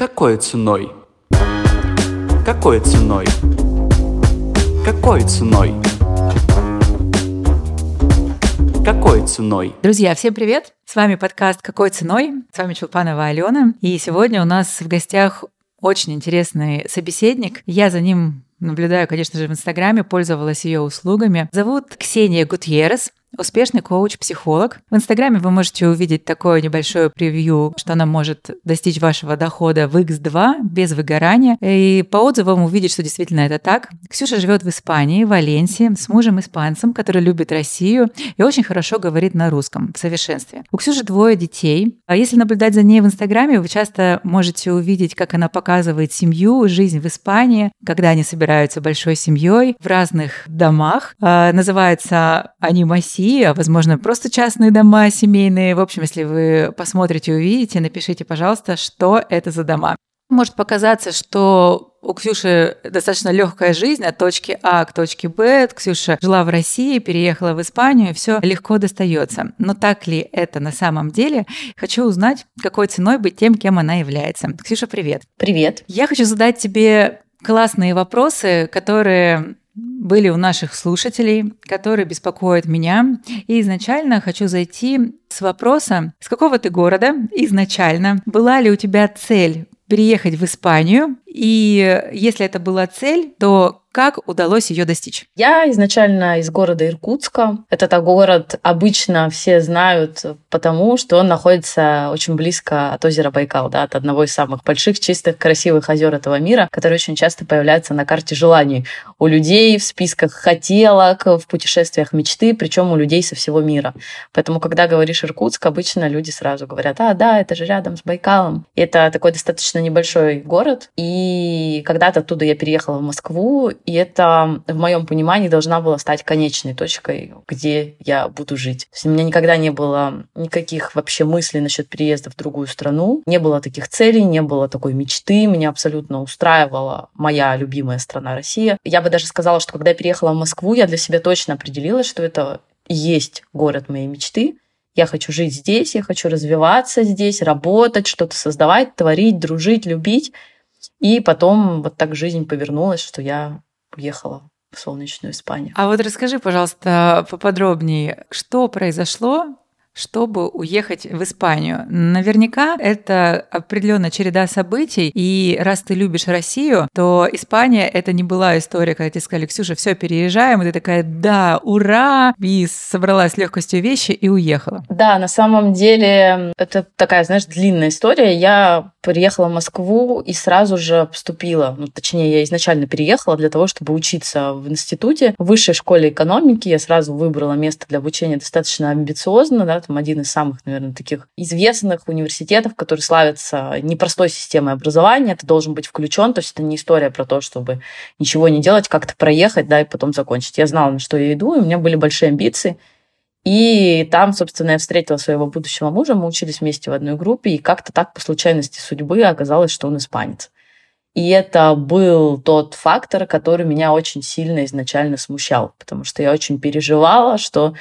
Какой ценой? Какой ценой? Какой ценой? Какой ценой? Друзья, всем привет! С вами подкаст «Какой ценой?» С вами Чулпанова Алена. И сегодня у нас в гостях очень интересный собеседник. Я за ним наблюдаю, конечно же, в Инстаграме, пользовалась ее услугами. Зовут Ксения Гутьерес успешный коуч-психолог. В Инстаграме вы можете увидеть такое небольшое превью, что она может достичь вашего дохода в X2 без выгорания. И по отзывам увидеть, что действительно это так. Ксюша живет в Испании, в Валенсии, с мужем-испанцем, который любит Россию и очень хорошо говорит на русском в совершенстве. У Ксюши двое детей. А если наблюдать за ней в Инстаграме, вы часто можете увидеть, как она показывает семью, жизнь в Испании, когда они собираются большой семьей в разных домах. А, называется анимаси России, а возможно просто частные дома семейные. В общем, если вы посмотрите, увидите, напишите, пожалуйста, что это за дома. Может показаться, что у Ксюши достаточно легкая жизнь от точки А к точке Б. Ксюша жила в России, переехала в Испанию, все легко достается. Но так ли это на самом деле? Хочу узнать, какой ценой быть тем, кем она является. Ксюша, привет. Привет. Я хочу задать тебе классные вопросы, которые были у наших слушателей, которые беспокоят меня. И изначально хочу зайти с вопроса, с какого ты города изначально? Была ли у тебя цель переехать в Испанию? И если это была цель, то как удалось ее достичь? Я изначально из города Иркутска. Этот город обычно все знают потому, что он находится очень близко от озера Байкал, да, от одного из самых больших, чистых, красивых озер этого мира, который очень часто появляется на карте желаний у людей в списках хотелок, в путешествиях мечты, причем у людей со всего мира. Поэтому, когда говоришь Иркутск, обычно люди сразу говорят, а, да, это же рядом с Байкалом. И это такой достаточно небольшой город. И когда-то оттуда я переехала в Москву, и это, в моем понимании, должна была стать конечной точкой, где я буду жить. То есть у меня никогда не было никаких вообще мыслей насчет переезда в другую страну, не было таких целей, не было такой мечты, меня абсолютно устраивала моя любимая страна Россия. Я бы даже сказала, что когда я переехала в Москву, я для себя точно определилась, что это есть город моей мечты, я хочу жить здесь, я хочу развиваться здесь, работать, что-то создавать, творить, дружить, любить. И потом вот так жизнь повернулась, что я уехала в солнечную Испанию. А вот расскажи, пожалуйста, поподробнее, что произошло чтобы уехать в Испанию. Наверняка это определенная череда событий, и раз ты любишь Россию, то Испания это не была история, когда тебе сказали, Ксюша, все, переезжаем, и ты такая, да, ура, и собрала с легкостью вещи и уехала. Да, на самом деле это такая, знаешь, длинная история. Я приехала в Москву и сразу же поступила, ну, точнее, я изначально переехала для того, чтобы учиться в институте, в высшей школе экономики. Я сразу выбрала место для обучения достаточно амбициозно, да, там один из самых, наверное, таких известных университетов, который славится непростой системой образования. Ты должен быть включен, то есть это не история про то, чтобы ничего не делать, как-то проехать, да, и потом закончить. Я знала, на что я иду, и у меня были большие амбиции. И там, собственно, я встретила своего будущего мужа, мы учились вместе в одной группе, и как-то так по случайности судьбы оказалось, что он испанец. И это был тот фактор, который меня очень сильно изначально смущал, потому что я очень переживала, что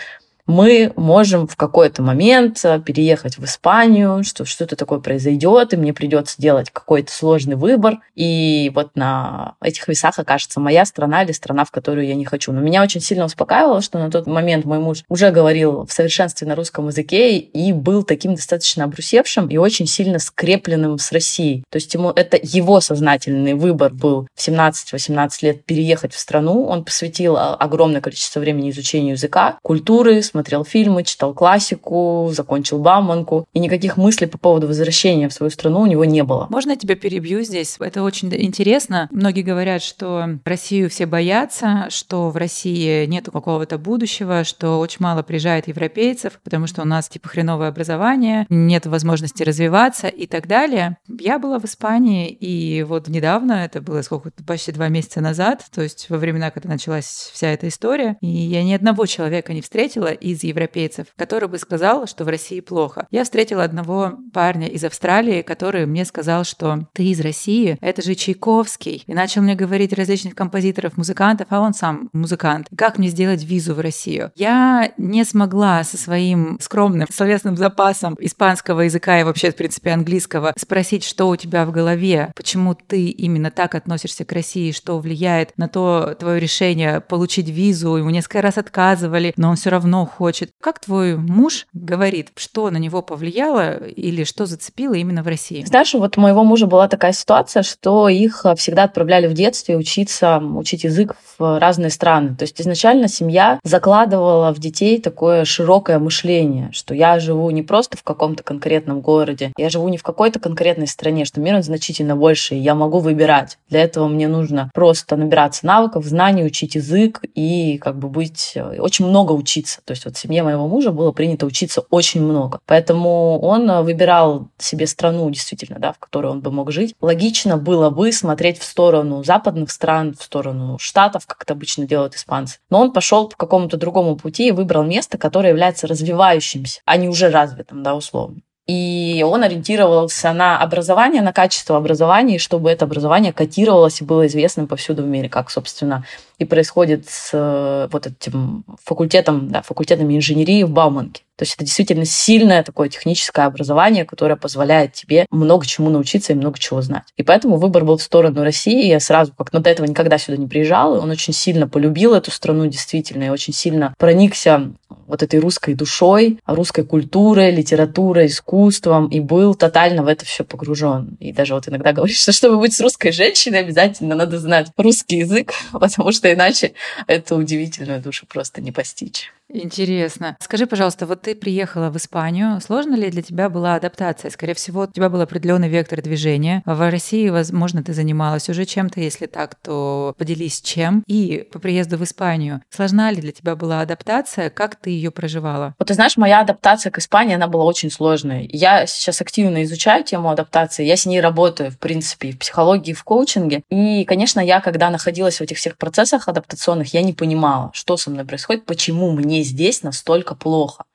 мы можем в какой-то момент э, переехать в Испанию, что что-то такое произойдет, и мне придется делать какой-то сложный выбор. И вот на этих весах окажется моя страна или страна, в которую я не хочу. Но меня очень сильно успокаивало, что на тот момент мой муж уже говорил в совершенстве на русском языке и был таким достаточно обрусевшим и очень сильно скрепленным с Россией. То есть ему это его сознательный выбор был в 17-18 лет переехать в страну. Он посвятил а, огромное количество времени изучению языка, культуры, смотрел фильмы, читал классику, закончил Бауманку. И никаких мыслей по поводу возвращения в свою страну у него не было. Можно я тебя перебью здесь? Это очень интересно. Многие говорят, что Россию все боятся, что в России нету какого-то будущего, что очень мало приезжает европейцев, потому что у нас типа хреновое образование, нет возможности развиваться и так далее. Я была в Испании, и вот недавно, это было сколько, почти два месяца назад, то есть во времена, когда началась вся эта история, и я ни одного человека не встретила, и из европейцев, который бы сказал, что в России плохо. Я встретила одного парня из Австралии, который мне сказал, что ты из России, это же Чайковский. И начал мне говорить различных композиторов, музыкантов, а он сам музыкант. Как мне сделать визу в Россию? Я не смогла со своим скромным словесным запасом испанского языка и вообще, в принципе, английского спросить, что у тебя в голове, почему ты именно так относишься к России, что влияет на то твое решение получить визу. Ему несколько раз отказывали, но он все равно хочет. Как твой муж говорит, что на него повлияло или что зацепило именно в России? Знаешь, вот у моего мужа была такая ситуация, что их всегда отправляли в детстве учиться, учить язык в разные страны. То есть изначально семья закладывала в детей такое широкое мышление, что я живу не просто в каком-то конкретном городе, я живу не в какой-то конкретной стране, что мир он значительно больше, и я могу выбирать. Для этого мне нужно просто набираться навыков, знаний, учить язык и как бы быть очень много учиться. То есть вот в семье моего мужа было принято учиться очень много. Поэтому он выбирал себе страну действительно, да, в которой он бы мог жить. Логично было бы смотреть в сторону западных стран, в сторону штатов, как это обычно делают испанцы. Но он пошел по какому-то другому пути и выбрал место, которое является развивающимся, а не уже развитым, да, условно. И он ориентировался на образование, на качество образования, чтобы это образование котировалось и было известным повсюду в мире, как, собственно, и происходит с э, вот этим факультетом, да, факультетами инженерии в Бауманке. То есть это действительно сильное такое техническое образование, которое позволяет тебе много чему научиться и много чего знать. И поэтому выбор был в сторону России. Я сразу, как но до этого никогда сюда не приезжал, он очень сильно полюбил эту страну действительно, и очень сильно проникся вот этой русской душой, русской культурой, литературой, искусством, и был тотально в это все погружен. И даже вот иногда говоришь, что чтобы быть с русской женщиной, обязательно надо знать русский язык, потому что иначе эту удивительную душу просто не постичь. Интересно. Скажи, пожалуйста, вот ты приехала в Испанию. Сложно ли для тебя была адаптация? Скорее всего, у тебя был определенный вектор движения. В России, возможно, ты занималась уже чем-то. Если так, то поделись чем. И по приезду в Испанию, сложна ли для тебя была адаптация? Как ты ее проживала? Вот ты знаешь, моя адаптация к Испании, она была очень сложной. Я сейчас активно изучаю тему адаптации. Я с ней работаю, в принципе, в психологии, в коучинге. И, конечно, я, когда находилась в этих всех процессах адаптационных, я не понимала, что со мной происходит, почему мне здесь настолько плохо.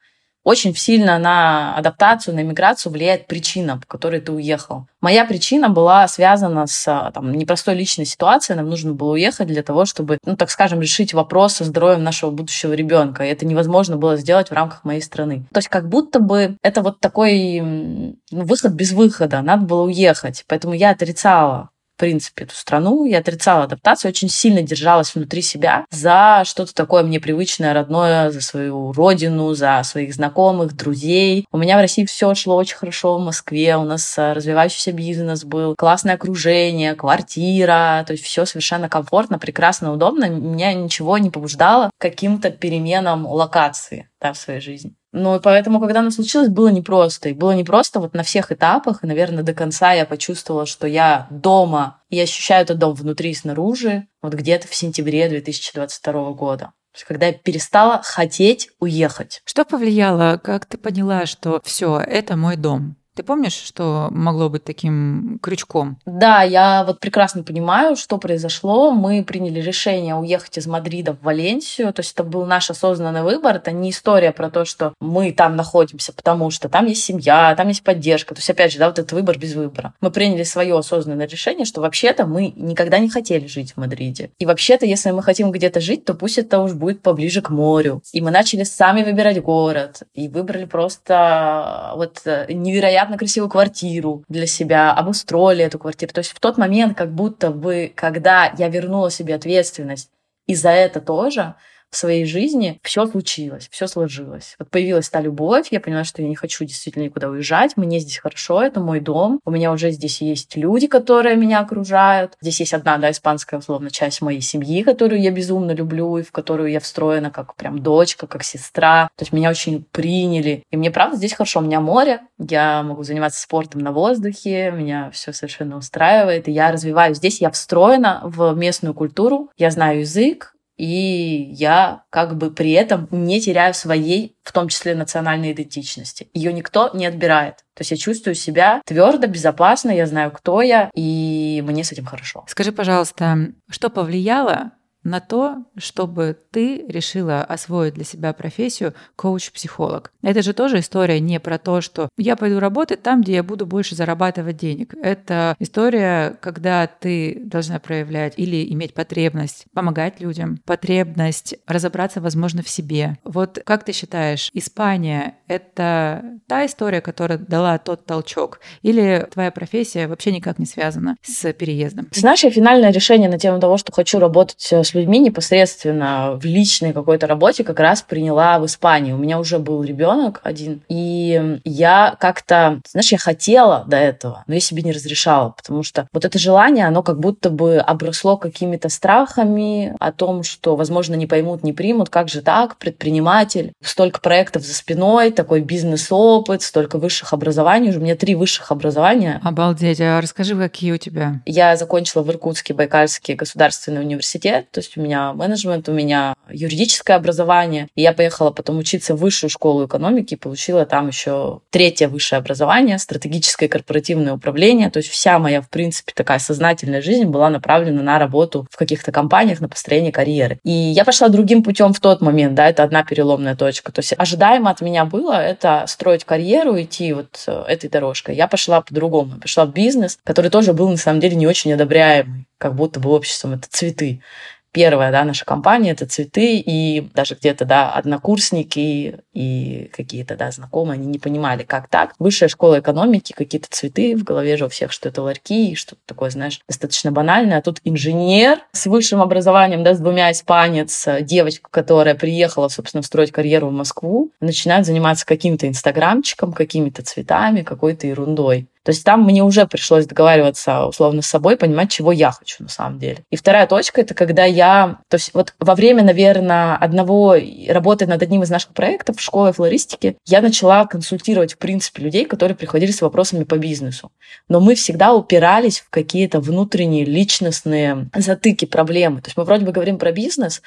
Очень сильно на адаптацию, на миграцию влияет причина, по которой ты уехал. Моя причина была связана с там, непростой личной ситуацией. Нам нужно было уехать для того, чтобы, ну, так скажем, решить вопрос со здоровьем нашего будущего ребенка. И это невозможно было сделать в рамках моей страны. То есть как будто бы это вот такой ну, выход без выхода. Надо было уехать. Поэтому я отрицала в принципе, эту страну. Я отрицала адаптацию, очень сильно держалась внутри себя за что-то такое мне привычное, родное, за свою родину, за своих знакомых, друзей. У меня в России все шло очень хорошо в Москве, у нас э, развивающийся бизнес был, классное окружение, квартира, то есть все совершенно комфортно, прекрасно, удобно. Меня ничего не побуждало каким-то переменам локации да, в своей жизни. И поэтому, когда оно случилось, было непросто. И было непросто вот на всех этапах. И, наверное, до конца я почувствовала, что я дома, и ощущаю этот дом внутри и снаружи, вот где-то в сентябре 2022 года. Когда я перестала хотеть уехать. Что повлияло? Как ты поняла, что все, это мой дом? Ты помнишь, что могло быть таким крючком? Да, я вот прекрасно понимаю, что произошло. Мы приняли решение уехать из Мадрида в Валенсию. То есть это был наш осознанный выбор. Это не история про то, что мы там находимся, потому что там есть семья, там есть поддержка. То есть, опять же, да, вот этот выбор без выбора. Мы приняли свое осознанное решение, что вообще-то мы никогда не хотели жить в Мадриде. И вообще-то, если мы хотим где-то жить, то пусть это уж будет поближе к морю. И мы начали сами выбирать город. И выбрали просто вот невероятно невероятно красивую квартиру для себя, обустроили эту квартиру. То есть в тот момент, как будто бы, когда я вернула себе ответственность и за это тоже, в своей жизни все случилось, все сложилось. Вот появилась та любовь, я поняла, что я не хочу действительно никуда уезжать, мне здесь хорошо, это мой дом, у меня уже здесь есть люди, которые меня окружают. Здесь есть одна, да, испанская, условно, часть моей семьи, которую я безумно люблю и в которую я встроена как прям дочка, как сестра. То есть меня очень приняли. И мне, правда, здесь хорошо. У меня море, я могу заниматься спортом на воздухе, меня все совершенно устраивает, и я развиваюсь. Здесь я встроена в местную культуру, я знаю язык, и я как бы при этом не теряю своей, в том числе национальной идентичности. Ее никто не отбирает. То есть я чувствую себя твердо, безопасно, я знаю, кто я, и мне с этим хорошо. Скажи, пожалуйста, что повлияло на то, чтобы ты решила освоить для себя профессию коуч-психолог? Это же тоже история не про то, что я пойду работать там, где я буду больше зарабатывать денег. Это история, когда ты должна проявлять или иметь потребность помогать людям, потребность разобраться, возможно, в себе. Вот как ты считаешь, Испания — это та история, которая дала тот толчок? Или твоя профессия вообще никак не связана с переездом? знаешь, я финальное решение на тему того, что хочу работать с людьми непосредственно в личной какой-то работе как раз приняла в Испании. У меня уже был ребенок один, и я как-то, знаешь, я хотела до этого, но я себе не разрешала, потому что вот это желание, оно как будто бы обросло какими-то страхами о том, что, возможно, не поймут, не примут, как же так, предприниматель, столько проектов за спиной, такой бизнес-опыт, столько высших образований, уже у меня три высших образования. Обалдеть, а расскажи, какие у тебя? Я закончила в Иркутске Байкальский государственный университет, то есть у меня менеджмент, у меня юридическое образование, и я поехала потом учиться в высшую школу экономики, получила там еще третье высшее образование, стратегическое корпоративное управление, то есть вся моя, в принципе, такая сознательная жизнь была направлена на работу в каких-то компаниях, на построение карьеры. И я пошла другим путем в тот момент, да, это одна переломная точка. То есть ожидаемо от меня было это строить карьеру, идти вот э, этой дорожкой. Я пошла по-другому, пошла в бизнес, который тоже был на самом деле не очень одобряемый, как будто бы обществом это цветы первая, да, наша компания — это цветы, и даже где-то, да, однокурсники и какие-то, да, знакомые, они не понимали, как так. Высшая школа экономики, какие-то цветы, в голове же у всех, что это ларьки, и что-то такое, знаешь, достаточно банальное. А тут инженер с высшим образованием, да, с двумя испанец, девочка, которая приехала, собственно, строить карьеру в Москву, начинает заниматься каким-то инстаграмчиком, какими-то цветами, какой-то ерундой. То есть там мне уже пришлось договариваться условно с собой, понимать, чего я хочу на самом деле. И вторая точка — это когда я... То есть вот во время, наверное, одного работы над одним из наших проектов в школе флористики я начала консультировать, в принципе, людей, которые приходили с вопросами по бизнесу. Но мы всегда упирались в какие-то внутренние личностные затыки, проблемы. То есть мы вроде бы говорим про бизнес,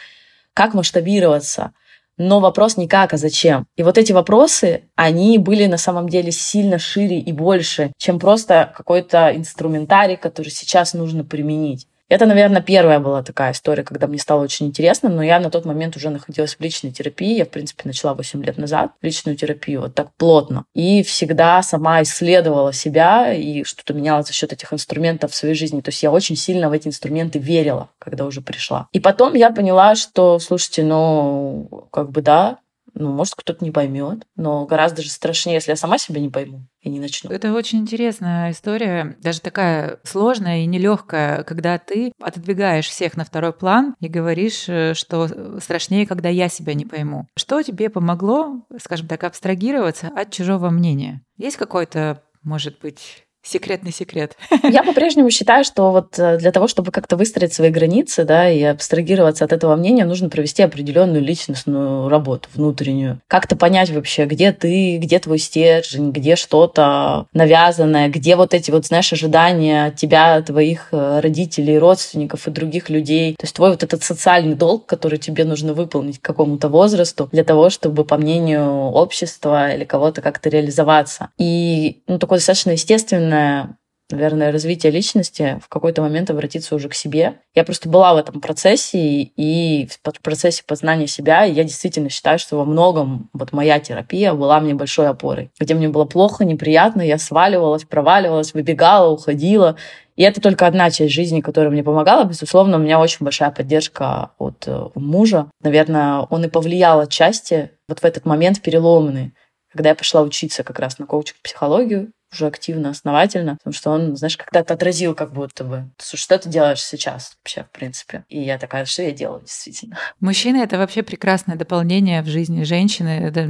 как масштабироваться — но вопрос не как, а зачем. И вот эти вопросы, они были на самом деле сильно шире и больше, чем просто какой-то инструментарий, который сейчас нужно применить. Это, наверное, первая была такая история, когда мне стало очень интересно, но я на тот момент уже находилась в личной терапии. Я, в принципе, начала 8 лет назад личную терапию вот так плотно. И всегда сама исследовала себя и что-то меняла за счет этих инструментов в своей жизни. То есть я очень сильно в эти инструменты верила, когда уже пришла. И потом я поняла, что, слушайте, ну, как бы да, ну, может, кто-то не поймет, но гораздо же страшнее, если я сама себя не пойму и не начну. Это очень интересная история, даже такая сложная и нелегкая, когда ты отодвигаешь всех на второй план и говоришь, э, что страшнее, когда я себя не пойму. Что тебе помогло, скажем так, абстрагироваться от чужого мнения? Есть какой-то, может быть, секретный секрет. Я по-прежнему считаю, что вот э, для того, чтобы как-то выстроить свои границы, да, и абстрагироваться от этого мнения, нужно провести определенную личностную работу внутреннюю. Как-то понять вообще, где ты, где твой стержень, где что-то навязанное, где вот эти вот, знаешь, ожидания тебя, твоих э, родителей, родственников и других людей. То есть твой вот этот социальный долг, который тебе нужно выполнить к какому-то возрасту для того, чтобы, по мнению общества или кого-то как-то реализоваться. И, ну, такое достаточно естественное личностное, наверное, развитие личности в какой-то момент обратиться уже к себе. Я просто была в этом процессе, и в процессе познания себя я действительно считаю, что во многом вот моя терапия была мне большой опорой. Где мне было плохо, неприятно, я сваливалась, проваливалась, выбегала, уходила. И это только одна часть жизни, которая мне помогала. Безусловно, у меня очень большая поддержка от э, мужа. Наверное, он и повлиял отчасти вот в этот момент переломный, когда я пошла учиться как раз на коучинг-психологию, уже активно, основательно, потому что он, знаешь, когда-то отразил как будто бы, что ты делаешь сейчас вообще, в принципе. И я такая, что я делаю, действительно. Мужчины — это вообще прекрасное дополнение в жизни женщины. Это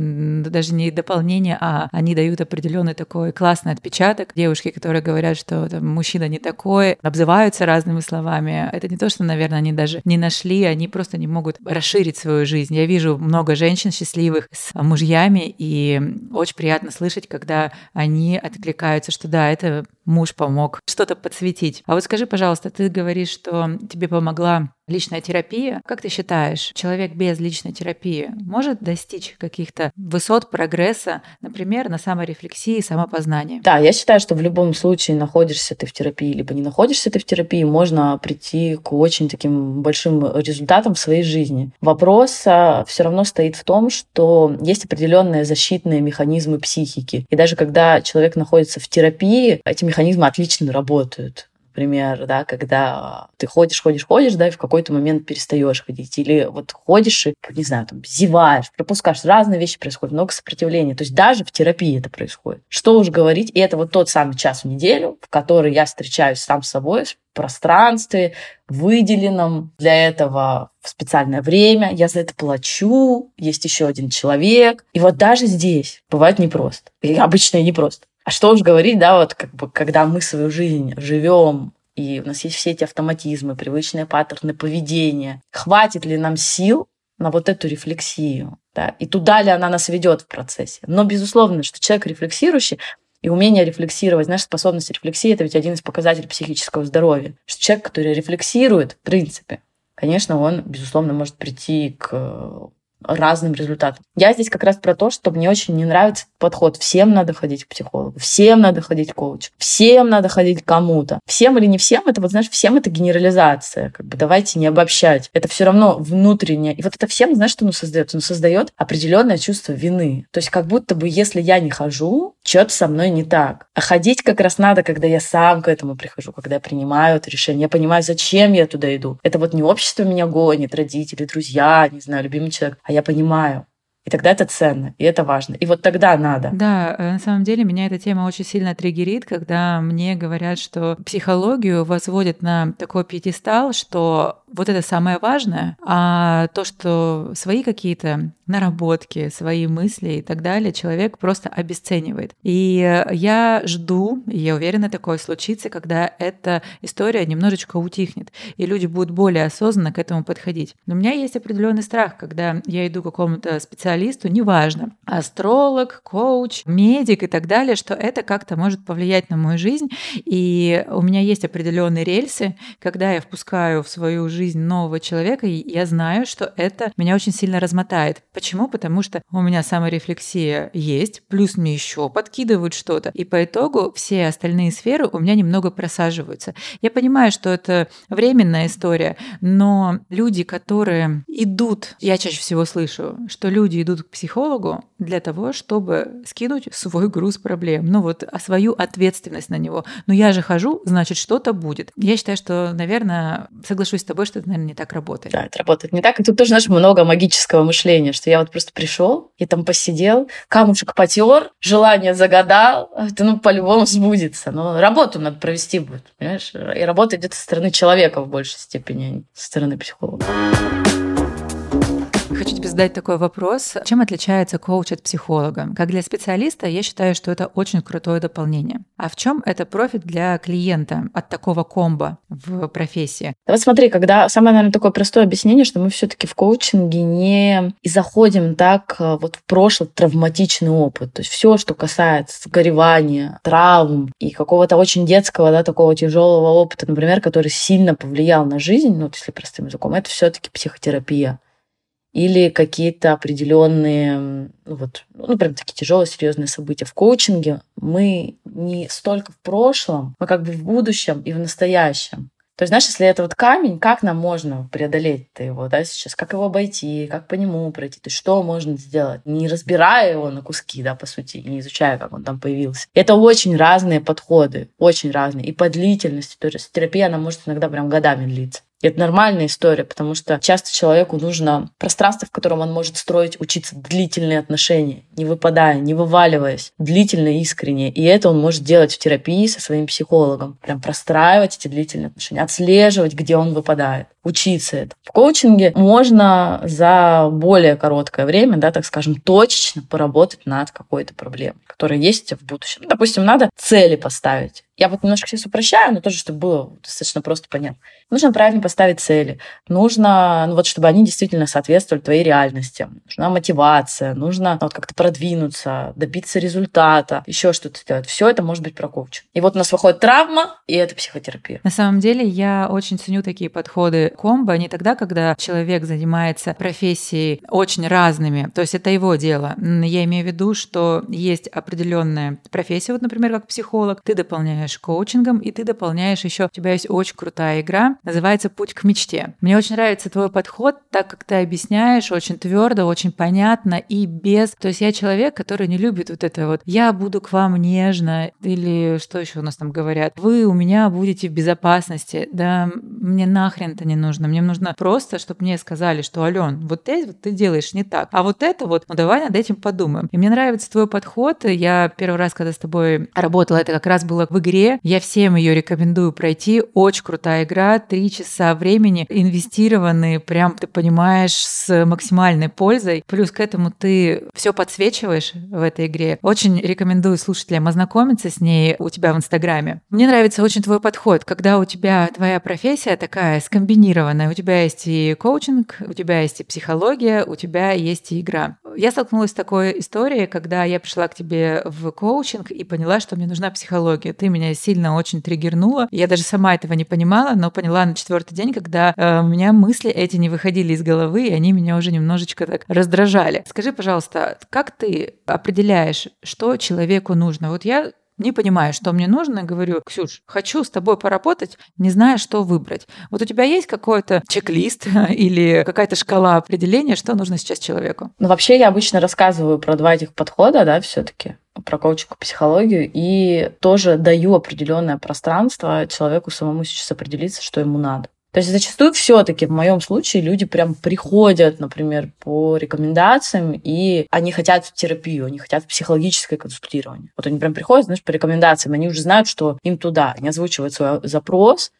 даже не дополнение, а они дают определенный такой классный отпечаток. Девушки, которые говорят, что там, мужчина не такой, обзываются разными словами. Это не то, что, наверное, они даже не нашли, они просто не могут расширить свою жизнь. Я вижу много женщин счастливых с мужьями, и очень приятно слышать, когда они откликаются откликаются, что да, это муж помог что-то подсветить. А вот скажи, пожалуйста, ты говоришь, что тебе помогла личная терапия. Как ты считаешь, человек без личной терапии может достичь каких-то высот прогресса, например, на саморефлексии, самопознании? Да, я считаю, что в любом случае находишься ты в терапии, либо не находишься ты в терапии, можно прийти к очень таким большим результатам в своей жизни. Вопрос а, все равно стоит в том, что есть определенные защитные механизмы психики. И даже когда человек находится в терапии, эти механизмы отлично работают например, да, когда ты ходишь, ходишь, ходишь, да, и в какой-то момент перестаешь ходить. Или вот ходишь и, не знаю, там, зеваешь, пропускаешь. Разные вещи происходят, много сопротивления. То есть даже в терапии это происходит. Что уж говорить, и это вот тот самый час в неделю, в который я встречаюсь сам с собой, в пространстве, выделенном для этого в специальное время. Я за это плачу, есть еще один человек. И вот даже здесь бывает непросто. И обычно и непросто. А что уж говорить, да, вот как бы, когда мы свою жизнь живем, и у нас есть все эти автоматизмы, привычные паттерны поведения, хватит ли нам сил на вот эту рефлексию, да, и туда ли она нас ведет в процессе. Но, безусловно, что человек рефлексирующий, и умение рефлексировать, знаешь, способность рефлексии – это ведь один из показателей психического здоровья. Что человек, который рефлексирует, в принципе, конечно, он, безусловно, может прийти к разным результатам. Я здесь как раз про то, что мне очень не нравится подход. Всем надо ходить к психологу, всем надо ходить к коучу, всем надо ходить к кому-то. Всем или не всем, это вот, знаешь, всем это генерализация. Как бы давайте не обобщать. Это все равно внутреннее. И вот это всем, знаешь, что оно создает? Оно создает определенное чувство вины. То есть как будто бы, если я не хожу, что-то со мной не так. А ходить как раз надо, когда я сам к этому прихожу, когда я принимаю это решение. Я понимаю, зачем я туда иду. Это вот не общество меня гонит, родители, друзья, не знаю, любимый человек, а я понимаю. И тогда это ценно, и это важно. И вот тогда надо. Да, э, на самом деле меня эта тема очень сильно триггерит, когда мне говорят, что психологию возводят на такой пьедестал, что вот это самое важное, а то, что свои какие-то наработки, свои мысли и так далее человек просто обесценивает. И я жду, и я уверена, такое случится, когда эта история немножечко утихнет, и люди будут более осознанно к этому подходить. Но у меня есть определенный страх, когда я иду к какому-то специалисту, неважно, астролог, коуч, медик и так далее, что это как-то может повлиять на мою жизнь. И у меня есть определенные рельсы, когда я впускаю в свою жизнь жизнь нового человека, и я знаю, что это меня очень сильно размотает. Почему? Потому что у меня саморефлексия есть, плюс мне еще подкидывают что-то, и по итогу все остальные сферы у меня немного просаживаются. Я понимаю, что это временная история, но люди, которые идут, я чаще всего слышу, что люди идут к психологу для того, чтобы скинуть свой груз проблем, ну вот, а свою ответственность на него. Но я же хожу, значит, что-то будет. Я считаю, что, наверное, соглашусь с тобой, что это, наверное, не так работает. Да, это работает не так. И тут тоже, знаешь, много магического мышления, что я вот просто пришел и там посидел, камушек потер, желание загадал, это, ну, по-любому сбудется. Но работу надо провести будет, понимаешь? И работа идет со стороны человека в большей степени, а не со стороны психолога. Хочу тебе задать такой вопрос. Чем отличается коуч от психолога? Как для специалиста, я считаю, что это очень крутое дополнение. А в чем это профит для клиента от такого комбо в профессии? Вот смотри, когда самое, наверное, такое простое объяснение, что мы все-таки в коучинге не и заходим так э, вот в прошлый травматичный опыт. То есть все, что касается горевания, травм и какого-то очень детского, да, такого тяжелого опыта, например, который сильно повлиял на жизнь, ну, вот если простым языком, это все-таки психотерапия или какие-то определенные, ну вот, ну прям такие тяжелые, серьезные события в коучинге, мы не столько в прошлом, мы как бы в будущем и в настоящем. То есть, знаешь, если это вот камень, как нам можно преодолеть-то его, да, сейчас? Как его обойти, как по нему пройти? То есть, что можно сделать? Не разбирая его на куски, да, по сути, не изучая, как он там появился. Это очень разные подходы, очень разные. И по длительности. То есть, терапия, она может иногда прям годами длиться. И это нормальная история, потому что часто человеку нужно пространство, в котором он может строить, учиться длительные отношения, не выпадая, не вываливаясь, длительно, искренне. И это он может делать в терапии со своим психологом. Прям простраивать эти длительные отношения, отслеживать, где он выпадает, учиться это. В коучинге можно за более короткое время, да, так скажем, точечно поработать над какой-то проблемой, которая есть у тебя в будущем. Ну, допустим, надо цели поставить я вот немножко сейчас упрощаю, но тоже, чтобы было достаточно просто понятно. Нужно правильно поставить цели. Нужно, ну вот, чтобы они действительно соответствовали твоей реальности. Нужна мотивация, нужно ну, вот как-то продвинуться, добиться результата, еще что-то сделать. Все это может быть про коучинг. И вот у нас выходит травма, и это психотерапия. На самом деле я очень ценю такие подходы комбо не тогда, когда человек занимается профессией очень разными, то есть это его дело. Я имею в виду, что есть определенная профессия, вот, например, как психолог, ты дополняешь коучингом, и ты дополняешь еще, у тебя есть очень крутая игра, называется «Путь к мечте». Мне очень нравится твой подход, так как ты объясняешь очень твердо, очень понятно и без... То есть я человек, который не любит вот это вот «я буду к вам нежно» или что еще у нас там говорят «вы у меня будете в безопасности». Да мне нахрен это не нужно. Мне нужно просто, чтобы мне сказали, что Ален, вот это вот ты делаешь не так, а вот это вот, ну давай над этим подумаем. И мне нравится твой подход. Я первый раз, когда с тобой работала, это как раз было в игре. Я всем ее рекомендую пройти. Очень крутая игра, три часа времени инвестированы, прям ты понимаешь, с максимальной пользой. Плюс к этому ты все подсвечиваешь в этой игре. Очень рекомендую слушателям ознакомиться с ней у тебя в Инстаграме. Мне нравится очень твой подход, когда у тебя твоя профессия такая скомбинированная. У тебя есть и коучинг, у тебя есть и психология, у тебя есть и игра. Я столкнулась с такой историей, когда я пришла к тебе в коучинг и поняла, что мне нужна психология. Ты меня сильно очень триггернула. Я даже сама этого не понимала, но поняла на четвертый день, когда э, у меня мысли эти не выходили из головы, и они меня уже немножечко так раздражали. Скажи, пожалуйста, как ты определяешь, что человеку нужно? Вот я не понимаю, что мне нужно, говорю, Ксюш, хочу с тобой поработать, не знаю, что выбрать. Вот у тебя есть какой-то чек-лист или какая-то шкала определения, что нужно сейчас человеку? Ну, вообще, я обычно рассказываю про два этих подхода, да, все таки про коучинг психологию и тоже даю определенное пространство человеку самому сейчас определиться, что ему надо. То есть зачастую все-таки в моем случае люди прям приходят, например, по рекомендациям, и они хотят в терапию, они хотят в психологическое консультирование. Вот они прям приходят, знаешь, по рекомендациям, они уже знают, что им туда. Они озвучивают свой запрос,